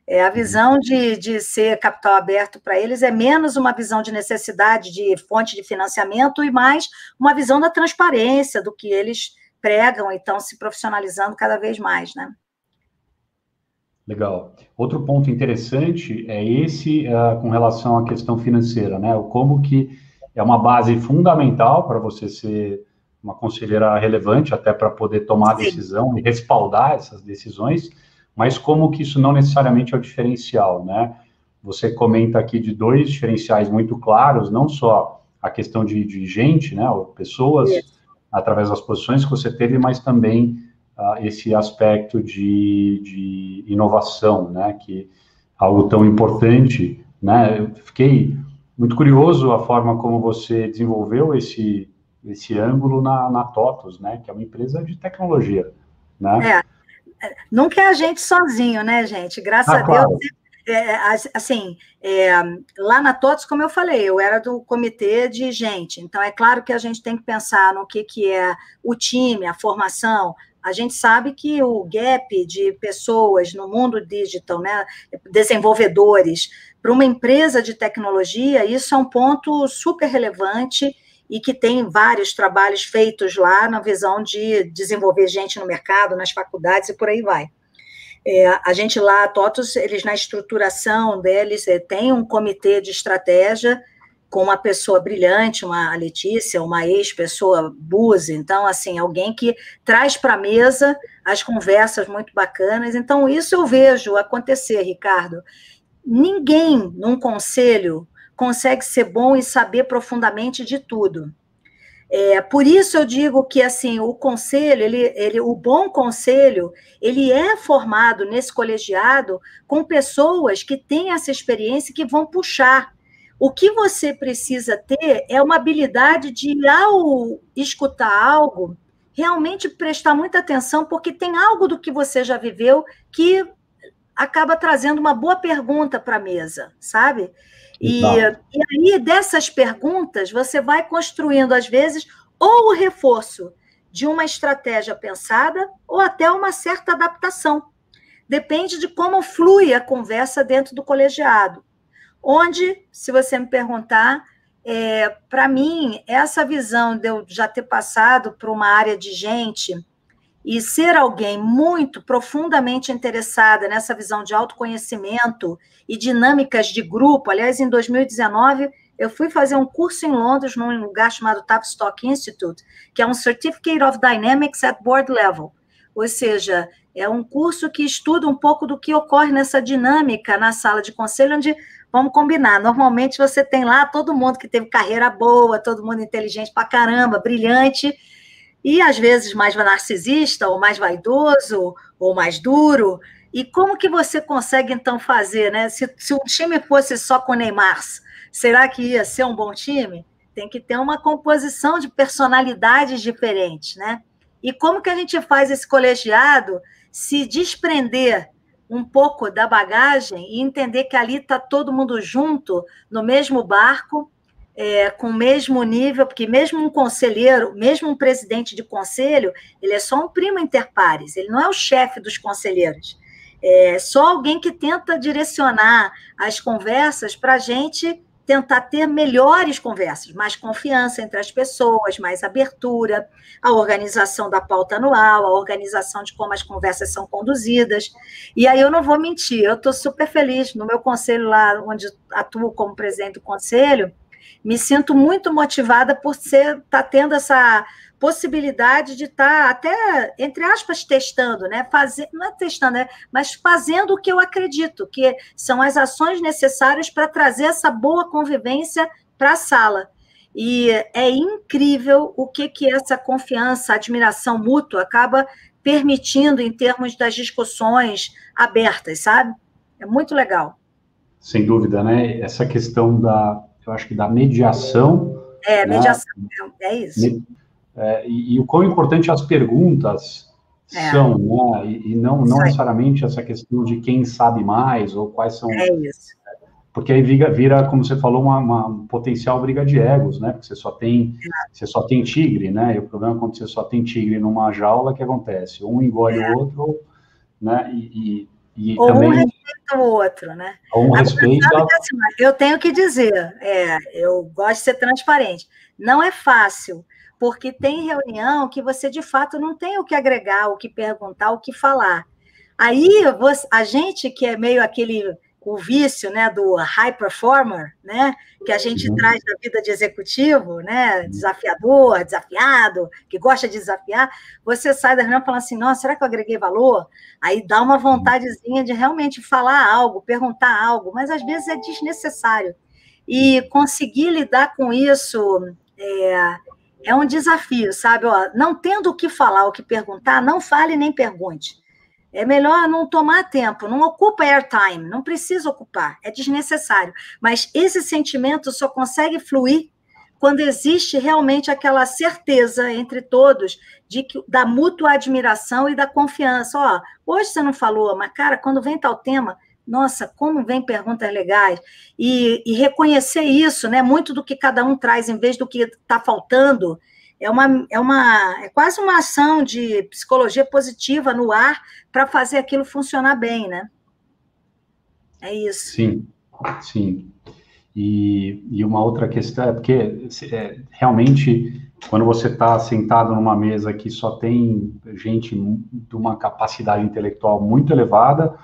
É, a visão de, de ser capital aberto para eles é menos uma visão de necessidade de fonte de financiamento e mais uma visão da transparência, do que eles pregam e estão se profissionalizando cada vez mais, né?
Legal. Outro ponto interessante é esse uh, com relação à questão financeira, né? Como que é uma base fundamental para você ser uma conselheira relevante, até para poder tomar Sim. decisão e respaldar essas decisões, mas como que isso não necessariamente é o diferencial, né? Você comenta aqui de dois diferenciais muito claros, não só a questão de, de gente, né, ou pessoas, através das posições que você teve, mas também uh, esse aspecto de, de inovação, né, que é algo tão importante, né? Eu fiquei muito curioso a forma como você desenvolveu esse, esse ângulo na, na TOTOS, né? Que é uma empresa de tecnologia, né?
É, nunca é a gente sozinho, né, gente? Graças ah, a claro. Deus, é, assim, é, lá na TOTOS, como eu falei, eu era do comitê de gente, então é claro que a gente tem que pensar no que, que é o time, a formação, a gente sabe que o gap de pessoas no mundo digital, né, desenvolvedores, para uma empresa de tecnologia, isso é um ponto super relevante e que tem vários trabalhos feitos lá na visão de desenvolver gente no mercado, nas faculdades e por aí vai. É, a gente lá, a TOTOS, eles na estruturação deles, é, tem um comitê de estratégia com uma pessoa brilhante, uma Letícia, uma ex-pessoa Buse, então, assim, alguém que traz para a mesa as conversas muito bacanas. Então, isso eu vejo acontecer, Ricardo. Ninguém num conselho consegue ser bom e saber profundamente de tudo. É, por isso eu digo que assim o conselho, ele, ele, o bom conselho, ele é formado nesse colegiado com pessoas que têm essa experiência que vão puxar o que você precisa ter é uma habilidade de, ao escutar algo, realmente prestar muita atenção, porque tem algo do que você já viveu que acaba trazendo uma boa pergunta para a mesa, sabe? E, e aí, dessas perguntas, você vai construindo, às vezes, ou o reforço de uma estratégia pensada, ou até uma certa adaptação. Depende de como flui a conversa dentro do colegiado. Onde, se você me perguntar, é, para mim, essa visão de eu já ter passado por uma área de gente e ser alguém muito profundamente interessada nessa visão de autoconhecimento e dinâmicas de grupo. Aliás, em 2019, eu fui fazer um curso em Londres, num lugar chamado Tavistock Institute, que é um Certificate of Dynamics at Board Level. Ou seja, é um curso que estuda um pouco do que ocorre nessa dinâmica na sala de conselho, onde Vamos combinar. Normalmente você tem lá todo mundo que teve carreira boa, todo mundo inteligente pra caramba, brilhante, e às vezes mais narcisista, ou mais vaidoso, ou mais duro. E como que você consegue então fazer, né? Se, se o time fosse só com Neymar, será que ia ser um bom time? Tem que ter uma composição de personalidades diferentes, né? E como que a gente faz esse colegiado se desprender um pouco da bagagem e entender que ali está todo mundo junto, no mesmo barco, é, com o mesmo nível, porque mesmo um conselheiro, mesmo um presidente de conselho, ele é só um primo inter pares, ele não é o chefe dos conselheiros. É só alguém que tenta direcionar as conversas para a gente tentar ter melhores conversas, mais confiança entre as pessoas, mais abertura, a organização da pauta anual, a organização de como as conversas são conduzidas. E aí eu não vou mentir, eu estou super feliz no meu conselho lá, onde atuo como presidente do conselho, me sinto muito motivada por ser tá tendo essa possibilidade de estar tá até, entre aspas, testando, né? Fazer, não é testando, né? mas fazendo o que eu acredito, que são as ações necessárias para trazer essa boa convivência para a sala. E é incrível o que, que essa confiança, admiração mútua acaba permitindo em termos das discussões abertas, sabe? É muito legal.
Sem dúvida, né? Essa questão da, eu acho que da mediação.
É, né? mediação, é isso
é, e, e, o quão importante as perguntas é. são, né? E, e não, não necessariamente essa questão de quem sabe mais ou quais são.
É isso.
Porque aí vira, vira como você falou, uma, uma potencial briga de egos, né? Porque você só tem, é. você só tem tigre, né? E o problema é quando você só tem tigre numa jaula, que acontece? Um engole é. o outro, né? E,
e, ou também... um respeita o outro, né?
Ou um respeito.
Assim, eu tenho que dizer, é, eu gosto de ser transparente. Não é fácil porque tem reunião que você de fato não tem o que agregar, o que perguntar, o que falar. Aí a gente que é meio aquele o vício, né, do high performer, né, que a gente uhum. traz da vida de executivo, né, desafiador, desafiado, que gosta de desafiar, você sai da reunião falando assim, nossa, será que eu agreguei valor? Aí dá uma uhum. vontadezinha de realmente falar algo, perguntar algo, mas às vezes é desnecessário. E conseguir lidar com isso é, é um desafio, sabe? Ó, não tendo o que falar, o que perguntar, não fale nem pergunte. É melhor não tomar tempo, não ocupa airtime, não precisa ocupar, é desnecessário. Mas esse sentimento só consegue fluir quando existe realmente aquela certeza entre todos de que, da mútua admiração e da confiança. Ó, hoje você não falou, mas cara, quando vem tal tema, nossa, como vem perguntas legais. E, e reconhecer isso, né? Muito do que cada um traz, em vez do que está faltando, é uma, é uma é quase uma ação de psicologia positiva no ar para fazer aquilo funcionar bem, né? É isso.
Sim, sim. E, e uma outra questão é porque é, realmente quando você está sentado numa mesa que só tem gente de uma capacidade intelectual muito elevada,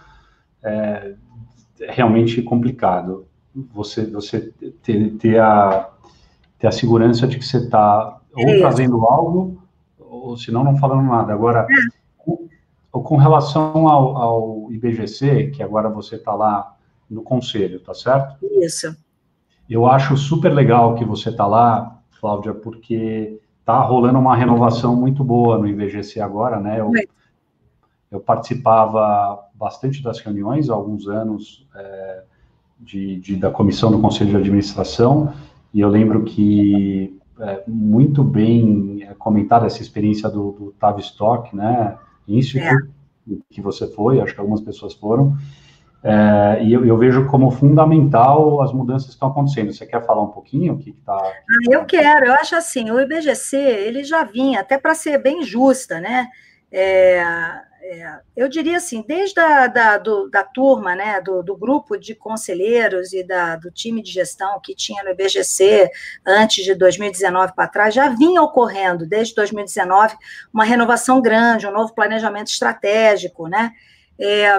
é, é realmente complicado. Você, você ter, ter, a, ter a segurança de que você está ou é trazendo algo, ou senão não falando nada. Agora, com, com relação ao, ao, IBGC, que agora você está lá no conselho, tá certo?
Isso.
Eu acho super legal que você está lá, Cláudia, porque está rolando uma renovação muito boa no IBGC agora, né? Eu, eu participava bastante das reuniões há alguns anos é, de, de, da comissão do Conselho de Administração, e eu lembro que é, muito bem é, comentada essa experiência do, do Tavistock, né, Institute, é. que você foi, acho que algumas pessoas foram, é, e eu, eu, vejo como fundamental as mudanças que estão acontecendo. Você quer falar um pouquinho o que está? Ah,
eu quero. Eu acho assim, o IBGC ele já vinha até para ser bem justa, né? É, é, eu diria assim, desde a da, do, da turma, né, do, do, grupo de conselheiros e da, do time de gestão que tinha no IBGC antes de 2019 para trás, já vinha ocorrendo, desde 2019, uma renovação grande, um novo planejamento estratégico, né? É,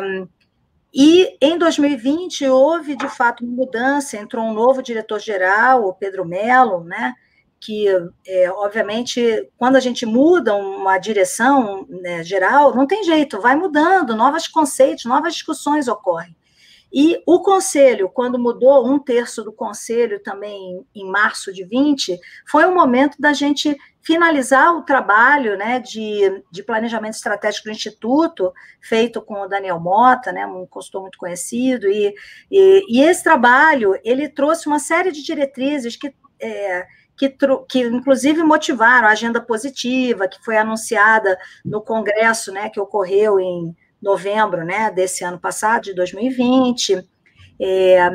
e em 2020 houve, de fato, uma mudança, entrou um novo diretor-geral, o Pedro Melo, né? Que, é, obviamente, quando a gente muda uma direção né, geral, não tem jeito, vai mudando, novos conceitos, novas discussões ocorrem. E o conselho, quando mudou um terço do conselho também em março de 20, foi o momento da gente finalizar o trabalho né, de, de planejamento estratégico do Instituto, feito com o Daniel Mota, né, um consultor muito conhecido, e, e, e esse trabalho ele trouxe uma série de diretrizes que é, que, que inclusive motivaram a agenda positiva, que foi anunciada no Congresso, né, que ocorreu em novembro, né, desse ano passado, de 2020. É,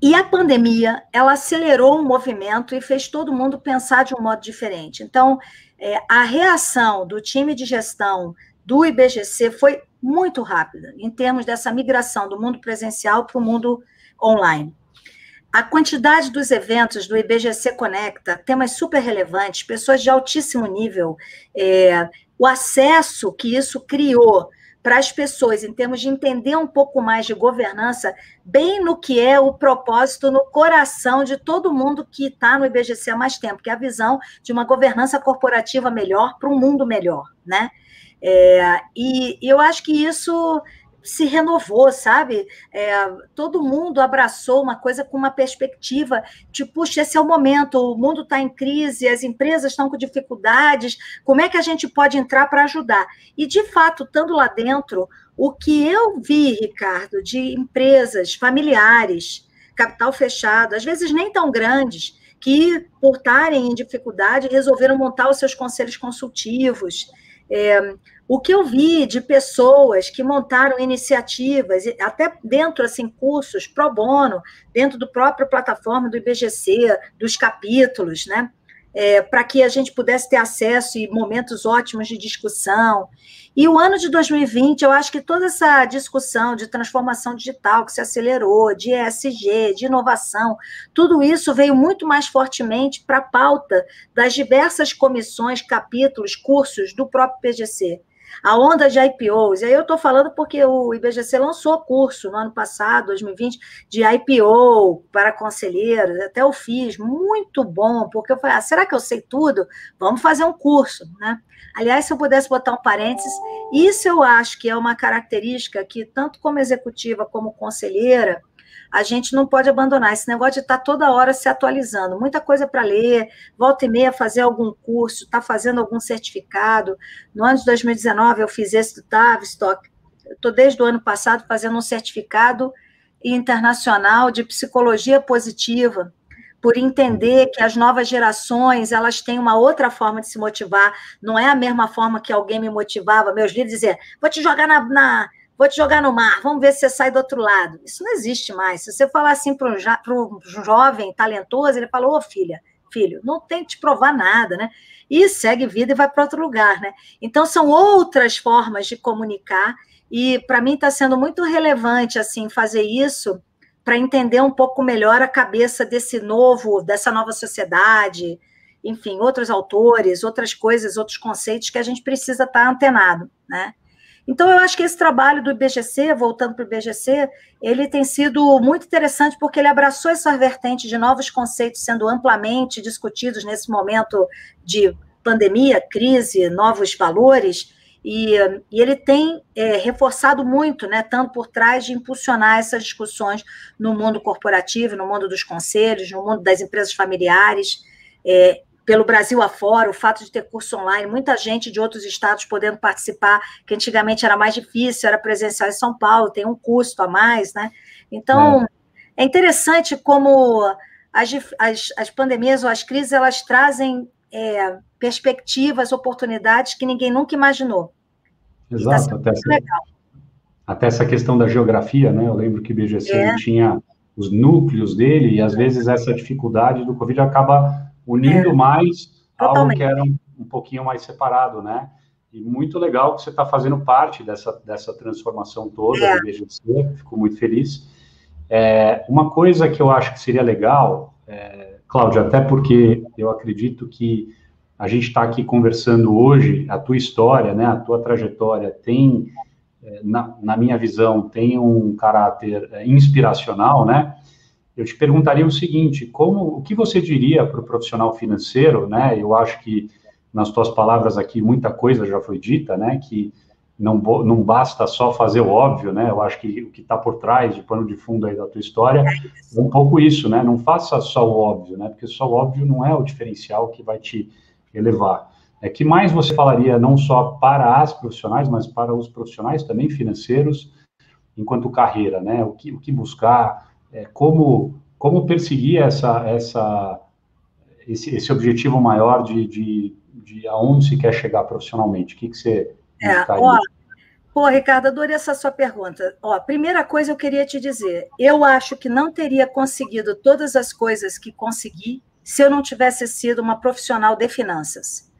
e a pandemia, ela acelerou o movimento e fez todo mundo pensar de um modo diferente. Então, é, a reação do time de gestão do IBGC foi muito rápida, em termos dessa migração do mundo presencial para o mundo online. A quantidade dos eventos do IBGC Conecta, temas super relevantes, pessoas de altíssimo nível, é, o acesso que isso criou para as pessoas, em termos de entender um pouco mais de governança, bem no que é o propósito, no coração de todo mundo que está no IBGC há mais tempo, que é a visão de uma governança corporativa melhor para um mundo melhor, né? É, e, e eu acho que isso se renovou, sabe? É, todo mundo abraçou uma coisa com uma perspectiva de, puxa, esse é o momento, o mundo está em crise, as empresas estão com dificuldades, como é que a gente pode entrar para ajudar? E, de fato, estando lá dentro, o que eu vi, Ricardo, de empresas familiares, capital fechado, às vezes nem tão grandes, que, por estarem em dificuldade, resolveram montar os seus conselhos consultivos. É, o que eu vi de pessoas que montaram iniciativas, até dentro, assim, cursos pro bono, dentro do próprio plataforma do IBGC, dos capítulos, né? É, para que a gente pudesse ter acesso e momentos ótimos de discussão. E o ano de 2020, eu acho que toda essa discussão de transformação digital que se acelerou, de ESG, de inovação, tudo isso veio muito mais fortemente para a pauta das diversas comissões, capítulos, cursos do próprio PGC a onda de IPOs. E aí eu estou falando porque o IBGC lançou curso no ano passado, 2020, de IPO para conselheiros, até eu fiz, muito bom, porque eu falei, ah, será que eu sei tudo? Vamos fazer um curso, né? Aliás, se eu pudesse botar um parênteses, isso eu acho que é uma característica que, tanto como executiva como conselheira, a gente não pode abandonar esse negócio de estar tá toda hora se atualizando. Muita coisa para ler, volta e meia fazer algum curso, estar tá fazendo algum certificado. No ano de 2019 eu fiz esse do Tavistock. Estou desde o ano passado fazendo um certificado internacional de psicologia positiva, por entender que as novas gerações elas têm uma outra forma de se motivar, não é a mesma forma que alguém me motivava, meus líderes dizer, vou te jogar na, na vou te jogar no mar, vamos ver se você sai do outro lado. Isso não existe mais. Se você falar assim para um jovem talentoso, ele falou, ô filha, filho, não tem que te provar nada, né? E segue vida e vai para outro lugar, né? Então, são outras formas de comunicar, e para mim está sendo muito relevante, assim, fazer isso para entender um pouco melhor a cabeça desse novo, dessa nova sociedade, enfim, outros autores, outras coisas, outros conceitos que a gente precisa estar tá antenado, né? Então, eu acho que esse trabalho do IBGC, voltando para o IBGC, ele tem sido muito interessante porque ele abraçou essa vertente de novos conceitos sendo amplamente discutidos nesse momento de pandemia, crise, novos valores, e, e ele tem é, reforçado muito, né, tanto por trás de impulsionar essas discussões no mundo corporativo, no mundo dos conselhos, no mundo das empresas familiares, é, pelo Brasil afora, o fato de ter curso online, muita gente de outros estados podendo participar, que antigamente era mais difícil, era presencial em São Paulo, tem um custo a mais, né? Então, é, é interessante como as, as, as, pandemias ou as crises, elas trazem é, perspectivas, oportunidades que ninguém nunca imaginou.
Tá Exato, tá até, essa, até essa questão da geografia, né? Eu lembro que o BGC é. tinha os núcleos dele, e às vezes essa dificuldade do Covid acaba unindo é. mais Totalmente. algo que era um, um, pouquinho mais separado, né? E muito legal que você está fazendo parte dessa, dessa transformação toda é. do BGC, fico muito feliz. É, uma coisa que eu acho que seria legal, é, Cláudia, até porque eu acredito que a gente está aqui conversando hoje, a tua história, né, a tua trajetória tem, é, na, na minha visão, tem um caráter é, inspiracional, né? Eu te perguntaria o seguinte: como, o que você diria para o profissional financeiro, né? Eu acho que nas tuas palavras aqui muita coisa já foi dita, né? Que não, não basta só fazer o óbvio, né? Eu acho que o que está por trás de pano de fundo aí da tua história é um pouco isso, né? Não faça só o óbvio, né? Porque só o óbvio não é o diferencial que vai te elevar. É que mais você falaria não só para as profissionais, mas para os profissionais também financeiros, enquanto carreira, né? O que, o que buscar, é, como, como perseguir essa, essa, esse, esse objetivo maior de, de, de aonde se quer chegar profissionalmente? O que, que você
é, ó, Pô, Ricardo, adorei essa sua pergunta. Ó, primeira coisa eu queria te dizer, eu acho que não teria conseguido todas as coisas que consegui se eu não tivesse sido uma profissional de finanças.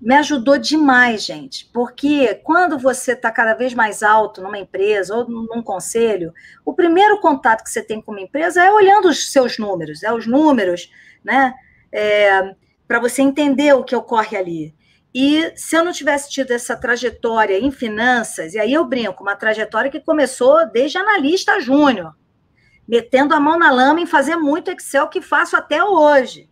Me ajudou demais, gente, porque quando você está cada vez mais alto numa empresa ou num conselho, o primeiro contato que você tem com uma empresa é olhando os seus números, é os números, né? É, para você entender o que ocorre ali. E se eu não tivesse tido essa trajetória em finanças, e aí eu brinco, uma trajetória que começou desde analista júnior, metendo a mão na lama em fazer muito Excel que faço até hoje,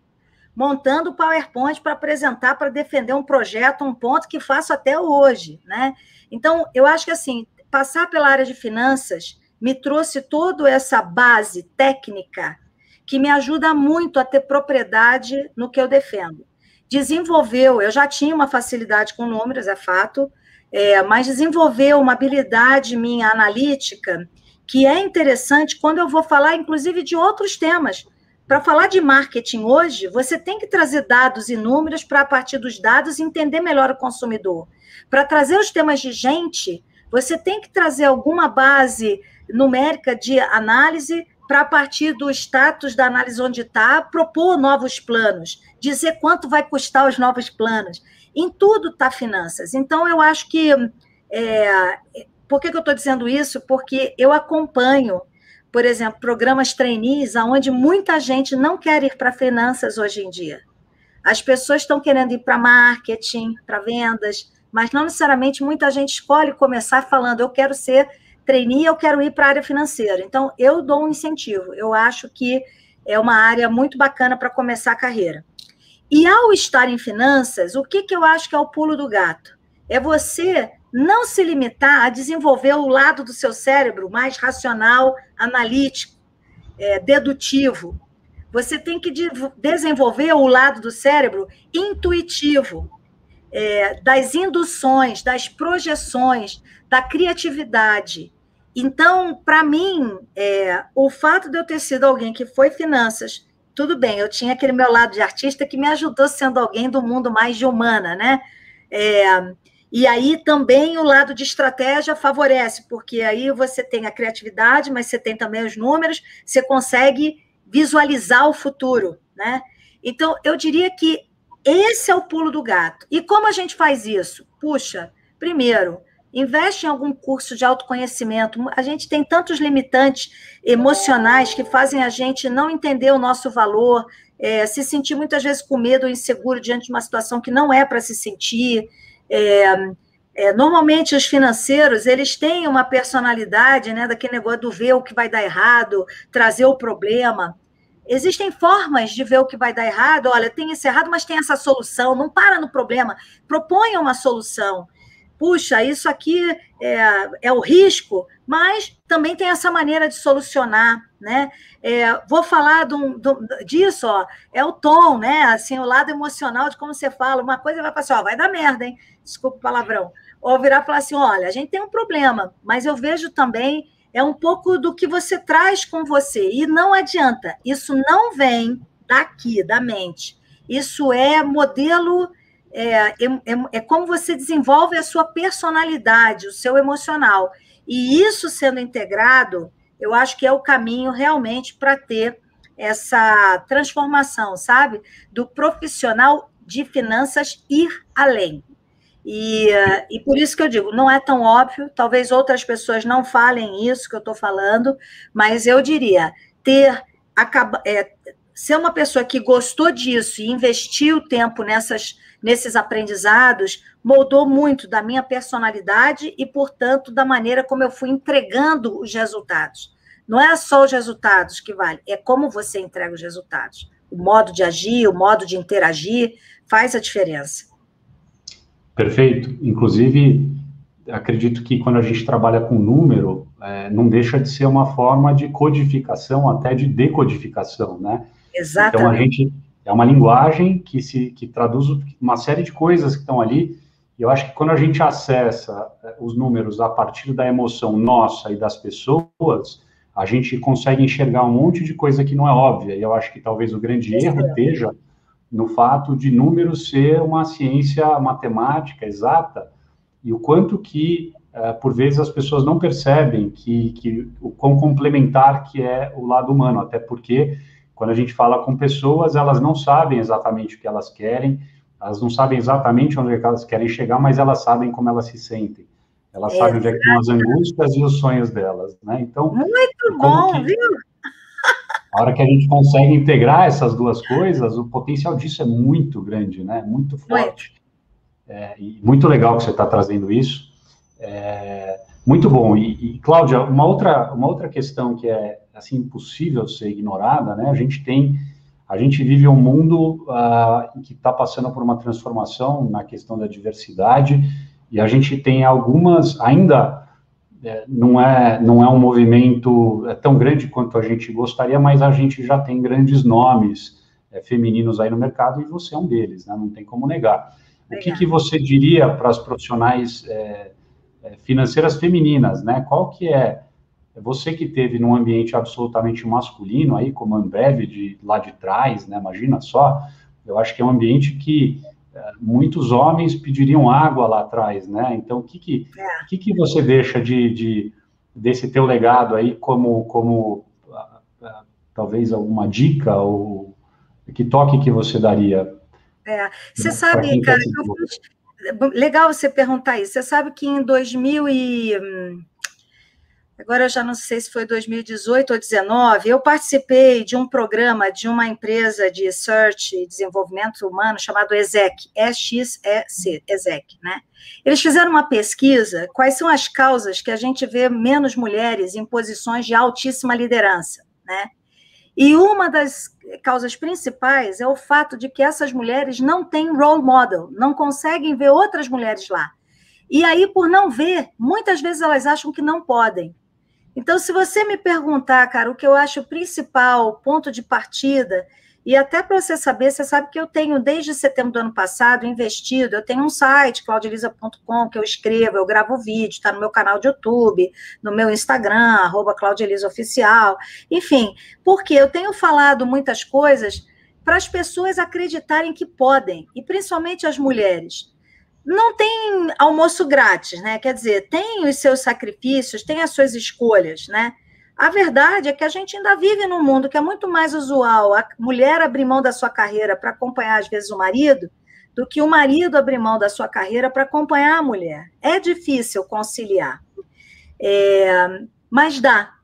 montando PowerPoint para apresentar, para defender um projeto, um ponto que faço até hoje, né? Então, eu acho que assim, passar pela área de finanças me trouxe toda essa base técnica que me ajuda muito a ter propriedade no que eu defendo desenvolveu, eu já tinha uma facilidade com números, é fato, é, mas desenvolveu uma habilidade minha analítica que é interessante quando eu vou falar, inclusive, de outros temas. Para falar de marketing hoje, você tem que trazer dados e números para, a partir dos dados, entender melhor o consumidor. Para trazer os temas de gente, você tem que trazer alguma base numérica de análise para, a partir do status da análise onde está, propor novos planos, dizer quanto vai custar os novos planos. Em tudo está finanças. Então, eu acho que. É, por que, que eu estou dizendo isso? Porque eu acompanho, por exemplo, programas trainees, onde muita gente não quer ir para finanças hoje em dia. As pessoas estão querendo ir para marketing, para vendas, mas não necessariamente muita gente escolhe começar falando, eu quero ser trainee, eu quero ir para a área financeira. Então, eu dou um incentivo. Eu acho que é uma área muito bacana para começar a carreira. E ao estar em finanças, o que, que eu acho que é o pulo do gato? É você não se limitar a desenvolver o lado do seu cérebro mais racional, analítico, é, dedutivo. Você tem que de desenvolver o lado do cérebro intuitivo, é, das induções, das projeções, da criatividade. Então, para mim, é, o fato de eu ter sido alguém que foi finanças, tudo bem, eu tinha aquele meu lado de artista que me ajudou sendo alguém do mundo mais de humana, né? É, e aí também o lado de estratégia favorece, porque aí você tem a criatividade, mas você tem também os números, você consegue visualizar o futuro, né? Então, eu diria que esse é o pulo do gato. E como a gente faz isso? Puxa, primeiro, Investe em algum curso de autoconhecimento. A gente tem tantos limitantes emocionais que fazem a gente não entender o nosso valor, é, se sentir muitas vezes com medo ou inseguro diante de uma situação que não é para se sentir. É, é, normalmente os financeiros eles têm uma personalidade, né, daquele negócio do ver o que vai dar errado, trazer o problema. Existem formas de ver o que vai dar errado. Olha, tem esse errado, mas tem essa solução. Não para no problema. Proponha uma solução puxa, isso aqui é, é o risco, mas também tem essa maneira de solucionar, né? É, vou falar um, de, disso, ó, é o tom, né? Assim, o lado emocional de como você fala. Uma coisa vai assim, ó, vai dar merda, hein? Desculpa o palavrão. Ou virar e falar assim, olha, a gente tem um problema, mas eu vejo também é um pouco do que você traz com você. E não adianta, isso não vem daqui, da mente. Isso é modelo é, é, é, é como você desenvolve a sua personalidade, o seu emocional. E isso sendo integrado, eu acho que é o caminho realmente para ter essa transformação, sabe? Do profissional de finanças ir além. E, e por isso que eu digo, não é tão óbvio, talvez outras pessoas não falem isso que eu estou falando, mas eu diria, ter acaba, é, ser uma pessoa que gostou disso e investiu tempo nessas nesses aprendizados moldou muito da minha personalidade e, portanto, da maneira como eu fui entregando os resultados. Não é só os resultados que vale, é como você entrega os resultados. O modo de agir, o modo de interagir faz a diferença.
Perfeito. Inclusive, acredito que quando a gente trabalha com número, é, não deixa de ser uma forma de codificação, até de decodificação, né?
Exatamente.
Então, a gente, é uma linguagem que se que traduz uma série de coisas que estão ali. E eu acho que quando a gente acessa eh, os números a partir da emoção nossa e das pessoas, a gente consegue enxergar um monte de coisa que não é óbvia. E eu acho que talvez o grande erro esteja no fato de números ser uma ciência matemática exata e o quanto que, uh, por vezes, as pessoas não percebem que, que o quão complementar que é o lado humano, até porque quando a gente fala com pessoas, elas não sabem exatamente o que elas querem, elas não sabem exatamente onde é elas querem chegar, mas elas sabem como elas se sentem. Elas é, sabem onde é que estão as angústias e os sonhos delas, né?
Então, muito bom, que, viu?
A hora que a gente consegue integrar essas duas coisas, o potencial disso é muito grande, né? Muito forte. É, e muito legal que você está trazendo isso. É, muito bom. E, e, Cláudia, uma outra, uma outra questão que é assim impossível ser ignorada, né? A gente tem, a gente vive um mundo uh, que está passando por uma transformação na questão da diversidade e a gente tem algumas ainda é, não é não é um movimento é tão grande quanto a gente gostaria, mas a gente já tem grandes nomes é, femininos aí no mercado e você é um deles, né? Não tem como negar. O que, que você diria para as profissionais é, financeiras femininas, né? Qual que é você que teve num ambiente absolutamente masculino aí, como a Ambev de lá de trás, né? Imagina só, eu acho que é um ambiente que é, muitos homens pediriam água lá atrás, né? Então, o que que, é. que, que você deixa de, de, desse teu legado aí como, como talvez alguma dica ou que toque que você daria?
É, você né? sabe, cara, eu fiz, legal você perguntar isso. Você sabe que em 2000 e agora eu já não sei se foi 2018 ou 2019, eu participei de um programa de uma empresa de search e desenvolvimento humano chamado ESEC, E-X-E-C, ESEC, né? Eles fizeram uma pesquisa, quais são as causas que a gente vê menos mulheres em posições de altíssima liderança, né? E uma das causas principais é o fato de que essas mulheres não têm role model, não conseguem ver outras mulheres lá. E aí, por não ver, muitas vezes elas acham que não podem. Então, se você me perguntar, cara, o que eu acho principal, ponto de partida, e até para você saber, você sabe que eu tenho, desde setembro do ano passado, investido. Eu tenho um site, claudelisa.com, que eu escrevo, eu gravo vídeo, está no meu canal de YouTube, no meu Instagram, arroba Oficial. Enfim, porque eu tenho falado muitas coisas para as pessoas acreditarem que podem, e principalmente as mulheres. Não tem almoço grátis, né? Quer dizer, tem os seus sacrifícios, tem as suas escolhas, né? A verdade é que a gente ainda vive num mundo que é muito mais usual a mulher abrir mão da sua carreira para acompanhar, às vezes, o marido, do que o marido abrir mão da sua carreira para acompanhar a mulher. É difícil conciliar. É, mas dá.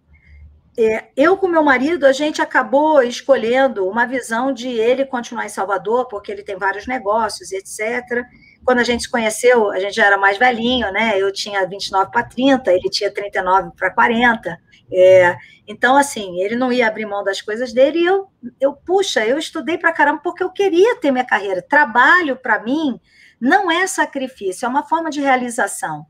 É, eu com meu marido, a gente acabou escolhendo uma visão de ele continuar em Salvador, porque ele tem vários negócios, etc. Quando a gente se conheceu, a gente já era mais velhinho, né? Eu tinha 29 para 30, ele tinha 39 para 40. É, então, assim, ele não ia abrir mão das coisas dele e eu, eu puxa, eu estudei para caramba porque eu queria ter minha carreira. Trabalho, para mim, não é sacrifício, é uma forma de realização.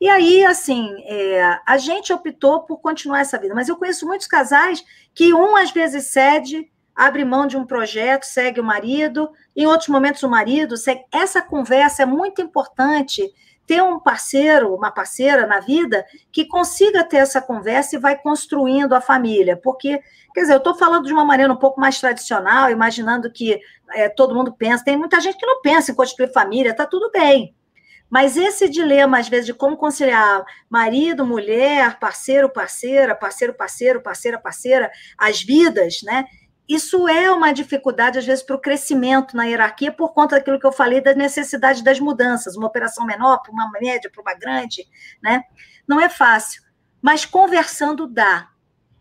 E aí, assim, é, a gente optou por continuar essa vida, mas eu conheço muitos casais que um às vezes cede, abre mão de um projeto, segue o marido, em outros momentos o marido segue. Essa conversa é muito importante ter um parceiro, uma parceira na vida que consiga ter essa conversa e vai construindo a família. Porque, quer dizer, eu estou falando de uma maneira um pouco mais tradicional, imaginando que é, todo mundo pensa. Tem muita gente que não pensa em construir família, está tudo bem. Mas esse dilema, às vezes, de como conciliar marido, mulher, parceiro, parceira, parceiro, parceiro, parceira, parceira, as vidas, né? Isso é uma dificuldade, às vezes, para o crescimento na hierarquia, por conta daquilo que eu falei da necessidade das mudanças, uma operação menor para uma média, para uma grande, né? Não é fácil, mas conversando dá.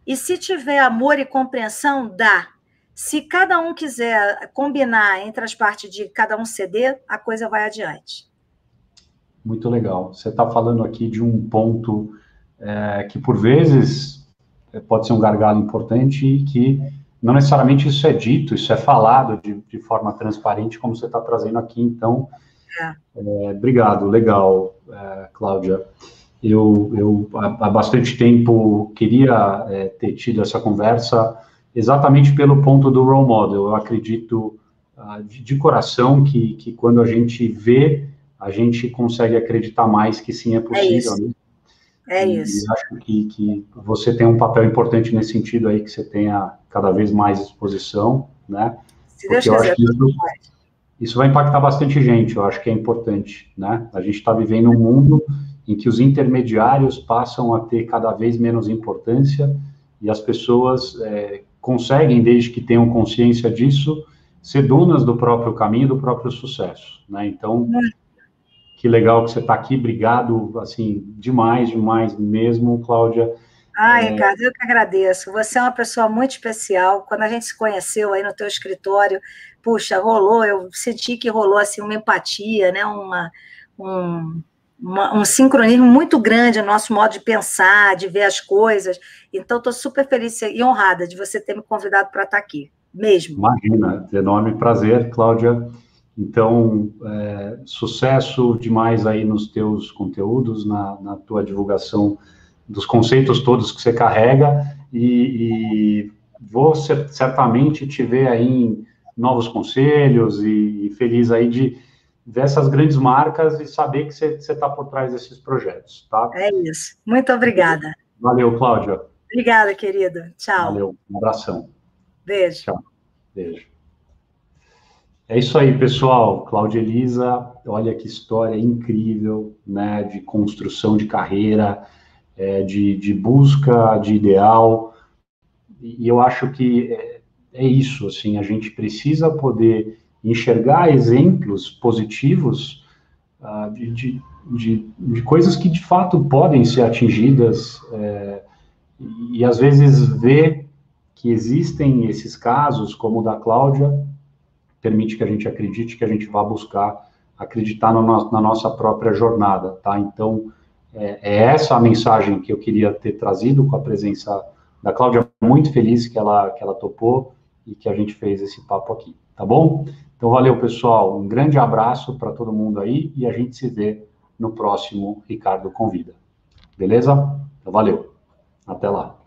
E se tiver amor e compreensão, dá. Se cada um quiser combinar entre as partes de cada um ceder, a coisa vai adiante.
Muito legal. Você está falando aqui de um ponto é, que, por vezes, pode ser um gargalo importante e que não necessariamente isso é dito, isso é falado de, de forma transparente, como você está trazendo aqui. Então, é. É, obrigado, legal, é, Cláudia. Eu, eu, há bastante tempo, queria é, ter tido essa conversa exatamente pelo ponto do role model. Eu acredito uh, de, de, coração que, que quando a gente vê, a gente consegue acreditar mais que sim é, é possível. Né?
É isso.
E acho que, que você tem um papel importante nesse sentido aí, que você tenha cada vez mais exposição, né?
Se Deus quiser,
isso, isso vai impactar bastante gente, eu acho que é importante, né? A gente está vivendo um mundo em que os intermediários passam a ter cada vez menos importância e as pessoas é, conseguem, desde que tenham consciência disso, ser donas do próprio caminho, do próprio sucesso, né? Então, que legal que você está aqui, obrigado, assim, demais, demais mesmo, Cláudia.
Ah, Ricardo, eu que agradeço. Você é uma pessoa muito especial. Quando a gente se conheceu aí no teu escritório, puxa, rolou, eu senti que rolou assim uma empatia, né? Uma, um, uma, um sincronismo muito grande no nosso modo de pensar, de ver as coisas. Então, estou super feliz e honrada de você ter me convidado para estar aqui, mesmo.
Imagina, enorme prazer, Cláudia. Então, é, sucesso demais aí nos teus conteúdos, na, na, tua divulgação dos conceitos todos que você carrega e, e vou certamente te ver aí em novos conselhos e, e, feliz aí de ver essas grandes marcas e saber que você está por trás desses projetos, tá?
É isso. Muito obrigada.
Valeu, Cláudia.
Obrigada, querido. Tchau.
Valeu. Um abração.
Beijo.
Tchau. Beijo. É isso aí, pessoal. Cláudia Elisa, olha que história incrível, né? De construção de carreira, é, de, de, busca de ideal. E eu acho que é, é, isso, assim, a gente precisa poder enxergar exemplos positivos uh, de, de, de, de, coisas que de fato podem ser atingidas é, e, às vezes ver que existem esses casos, como o da Cláudia, permite que a gente acredite que a gente vá buscar acreditar no, na nossa própria jornada, tá? Então, é, é, essa a mensagem que eu queria ter trazido com a presença da Cláudia, muito feliz que ela, que ela topou e que a gente fez esse papo aqui, tá bom? Então, valeu, pessoal, um grande abraço para todo mundo aí e a gente se vê no próximo Ricardo Convida. Beleza? Então, valeu. Até lá.